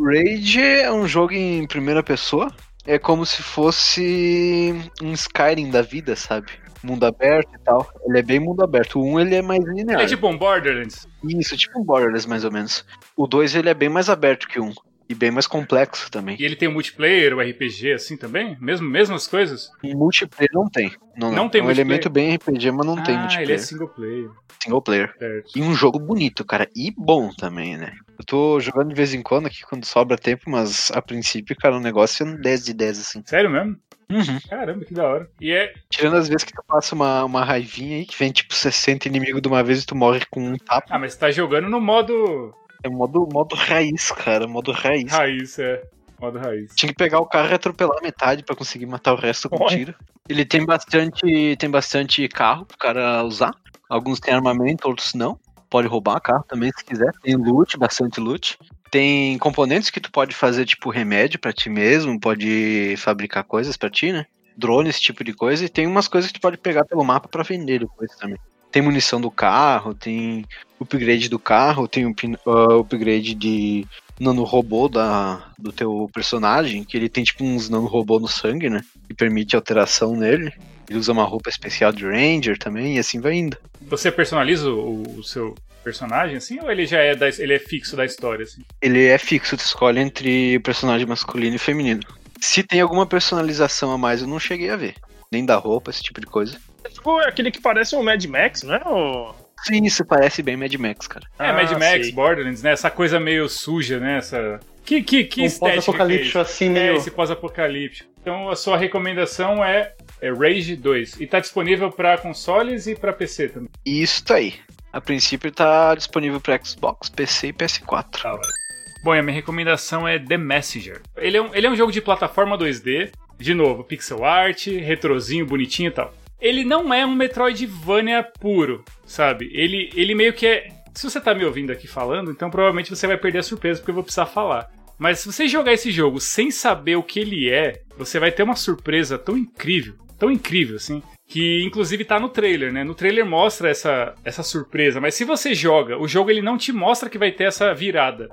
Rage é um jogo em primeira pessoa. É como se fosse um Skyrim da vida, sabe? Mundo aberto e tal. Ele é bem mundo aberto. O 1 ele é mais linear. é tipo um Borderlands. Isso, tipo um Borderlands mais ou menos. O 2 ele é bem mais aberto que o 1. E bem mais complexo também. E ele tem o multiplayer, o RPG, assim também? Mesmo, mesmas coisas? E multiplayer não tem. Não, Não tem é um elemento bem RPG, mas não tem ah, multiplayer. ele é single player. Single player. Certo. E um jogo bonito, cara. E bom também, né? Eu tô jogando de vez em quando aqui quando sobra tempo, mas a princípio, cara, o negócio é um 10 de 10, assim. Sério mesmo? Uhum. Caramba, que da hora. E é. Tirando as vezes que tu passa uma, uma raivinha aí, que vem tipo 60 inimigos de uma vez e tu morre com um tapa. Ah, mas você tá jogando no modo É modo, modo raiz, cara. Modo raiz. raiz, é. Modo raiz. Tinha que pegar o carro e atropelar a metade pra conseguir matar o resto com Olha. tiro. Ele tem bastante, tem bastante carro pro cara usar. Alguns têm armamento, outros não. Pode roubar carro também se quiser. Tem loot, bastante loot. Tem componentes que tu pode fazer tipo remédio pra ti mesmo, pode fabricar coisas pra ti, né? Drone, esse tipo de coisa. E tem umas coisas que tu pode pegar pelo mapa pra vender depois também. Tem munição do carro, tem upgrade do carro, tem ah, upgrade de nanorobô da, do teu personagem, que ele tem tipo uns nanorobô no sangue, né? Que permite alteração nele. Ele usa uma roupa especial de Ranger também, e assim vai indo. Você personaliza o, o seu personagem, assim, ou ele já é, da, ele é fixo da história, assim? Ele é fixo, tu escolhe entre personagem masculino e feminino. Se tem alguma personalização a mais, eu não cheguei a ver. Nem da roupa, esse tipo de coisa. É tipo aquele que parece um Mad Max, não é? O... Sim, isso parece bem Mad Max, cara. É, Ah, Mad Max, sei. Borderlands, né? Essa coisa meio suja, né? Essa... Que, que, que um estética é pós-apocalíptico isso? assim, É, meio. esse pós-apocalíptico. Então a sua recomendação é, é Rage 2. E tá disponível pra consoles e pra PC também. Isso aí. A princípio tá disponível para Xbox, PC e PS4. Bom, e a minha recomendação é The Messenger. Ele é um, ele é um jogo de plataforma 2D, de novo, pixel art, retrozinho, bonitinho e tal. Ele não é um Metroidvania puro, sabe? Ele, ele meio que é. Se você tá me ouvindo aqui falando, então provavelmente você vai perder a surpresa porque eu vou precisar falar. Mas se você jogar esse jogo sem saber o que ele é, você vai ter uma surpresa tão incrível, tão incrível assim, que inclusive tá no trailer, né? No trailer mostra essa, essa surpresa, mas se você joga, o jogo ele não te mostra que vai ter essa virada.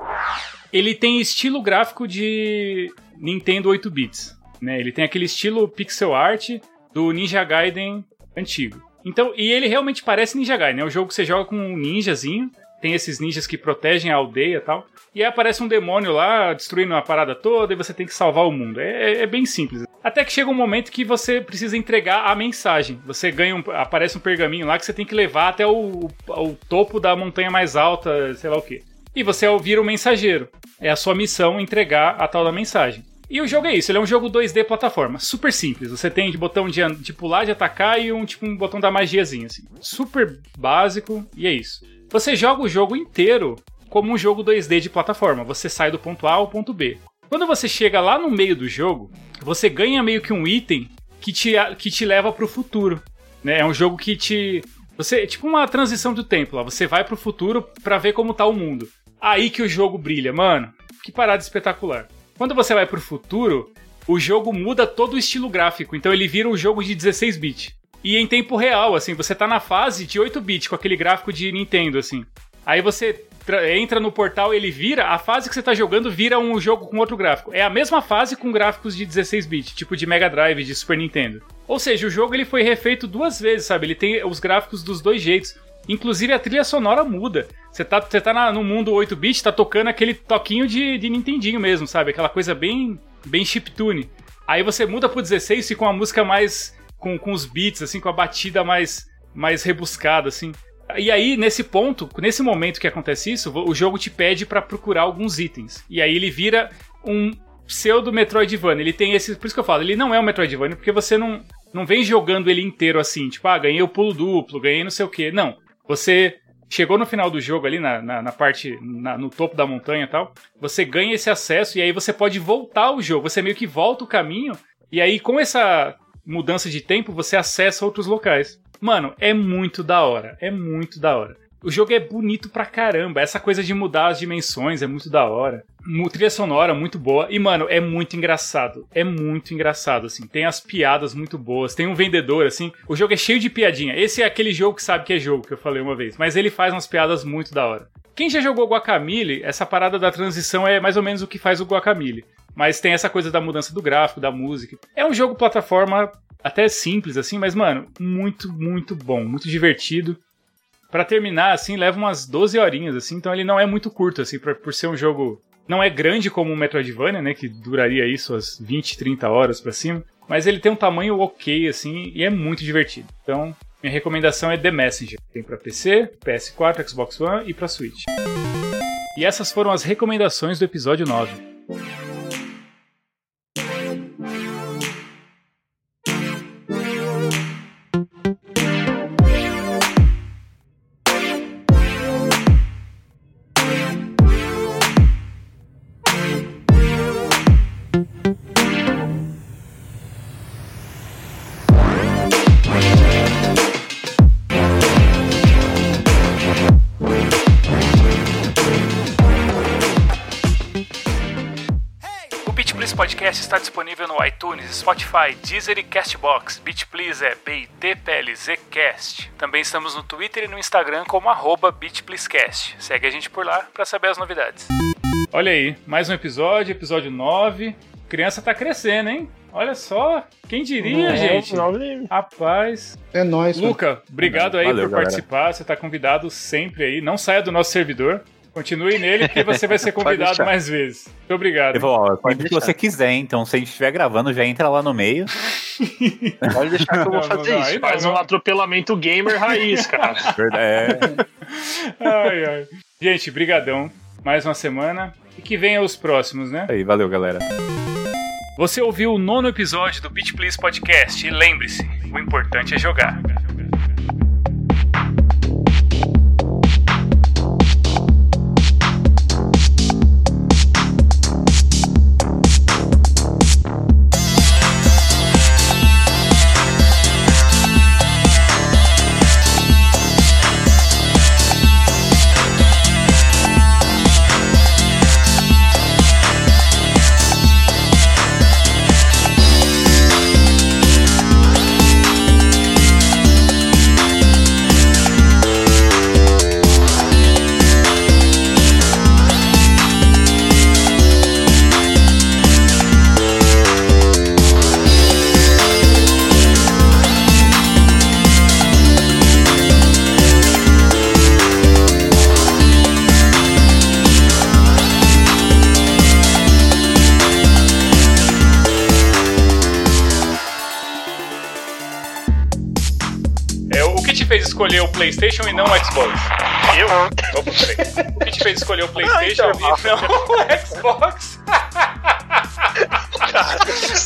Ele tem estilo gráfico de Nintendo 8 bits, né? Ele tem aquele estilo pixel art do Ninja Gaiden antigo. Então, e ele realmente parece Ninja Gaiden, é um jogo que você joga com um ninjazinho, tem esses ninjas que protegem a aldeia e tal. E aí aparece um demônio lá destruindo a parada toda e você tem que salvar o mundo. É, é- é bem simples. Até que chega um momento que você precisa entregar a mensagem. Você ganha um, aparece um pergaminho lá que você tem que levar até o, o topo da montanha mais alta, sei lá o que. E você vira o mensageiro. É a sua missão entregar a tal da mensagem. E o jogo é isso, ele é um jogo 2D plataforma, super simples. Você tem botão de, de pular, de atacar e um tipo um botão da magiazinha assim. Super básico e é isso. Você joga o jogo inteiro como um jogo 2D de plataforma. Você sai do ponto A ao ponto B. Quando você chega lá no meio do jogo, você ganha meio que um item que te, que te leva pro futuro. Né? É um jogo que te. Você, é tipo uma transição do tempo lá. Você vai pro futuro pra ver como tá o mundo. Aí que o jogo brilha, mano. que parada espetacular. Quando você vai pro futuro, o jogo muda todo o estilo gráfico, então ele vira um jogo de 16 bits. E em tempo real, assim, você tá na fase de 8 bits com aquele gráfico de Nintendo, assim. Aí você tra- entra no portal, ele vira, a fase que você tá jogando vira um jogo com outro gráfico. É a mesma fase com gráficos de 16 bits, tipo de Mega Drive, de Super Nintendo. Ou seja, o jogo ele foi refeito duas vezes, sabe? Ele tem os gráficos dos dois jeitos. Inclusive a trilha sonora muda. Você tá, você tá na- no mundo 8-bit, tá tocando aquele toquinho de, de Nintendinho mesmo, sabe? Aquela coisa bem, bem chiptune. Aí você muda pro 16 e com a música mais. Com, com os beats, assim, com a batida mais, mais rebuscada, assim. E aí, nesse ponto, nesse momento que acontece isso, o jogo te pede pra procurar alguns itens. E aí ele vira um pseudo Metroidvania. Ele tem esse. Por isso que eu falo, ele não é um Metroidvania, porque você não, não vem jogando ele inteiro assim, tipo, ah, ganhei o pulo duplo, ganhei não sei o quê. Não. Você chegou no final do jogo ali, na, na, na parte, na- no topo da montanha e tal, você ganha esse acesso e aí você pode voltar ao jogo. Você meio que volta o caminho, e aí com essa mudança de tempo, você acessa outros locais. Mano, é muito da hora. É muito da hora. O jogo é bonito pra caramba. Essa coisa de mudar as dimensões é muito da hora. Trilha sonora muito boa. E, mano, é muito engraçado. É muito engraçado, assim. Tem as piadas muito boas. Tem um vendedor, assim. O jogo é cheio de piadinha. Esse é aquele jogo que sabe que é jogo, que eu falei uma vez. Mas ele faz umas piadas muito da hora. Quem já jogou Guacamole, essa parada da transição é mais ou menos o que faz o Guacamole. Mas tem essa coisa da mudança do gráfico, da música. É um jogo plataforma até simples, assim, mas, mano, muito, muito bom. Muito divertido. Pra terminar, assim, leva umas 12 horinhas, assim, então ele não é muito curto, assim, pra- por ser um jogo. Não é grande como o Metroidvania, né? Que duraria isso as 20, 30 horas pra cima. Mas ele tem um tamanho ok, assim, e é muito divertido. Então, minha recomendação é The Messenger. Tem pra PC, PS4, Xbox One e pra Switch. E essas foram as recomendações do episódio 9. Spotify, Deezer e Castbox. Beat Please é B-I-T-P-L-Z-Cast. Também estamos no Twitter e no Instagram como arroba BeatPleaseCast. Segue a gente por lá para saber as novidades. Olha aí, mais um episódio, episódio 9. Criança tá crescendo, hein? Olha só, quem diria, gente? Rapaz. É nóis. mano. Luca, obrigado aí Valeu, por galera. participar. Você tá convidado sempre aí. Não saia do nosso servidor. Continue nele que você vai ser convidado mais vezes. Muito obrigado. Eu vou, ó, Pode que você quiser, então se a gente estiver gravando, já entra lá no meio. Pode deixar que eu vou Não, fazer não, isso. aí Faz um atropelamento gamer raiz, cara. Verdade. É, Ai, ai. Gente, brigadão. Mais uma semana. E que venha os próximos, né? aí, valeu, galera. Você ouviu o nono episódio do Beat Please Podcast e lembre-se, o importante é jogar. PlayStation e não o Xbox? Eu? Opa, peraí. O que te fez escolher o PlayStation Ah, então. e não o Xbox?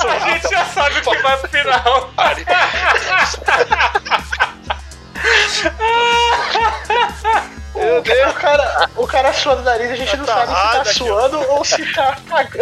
A gente já sabe o que vai pro final. Meu Deus, o cara, o cara suando o nariz, a gente não Tá sabe se tá suando ou se tá cagando.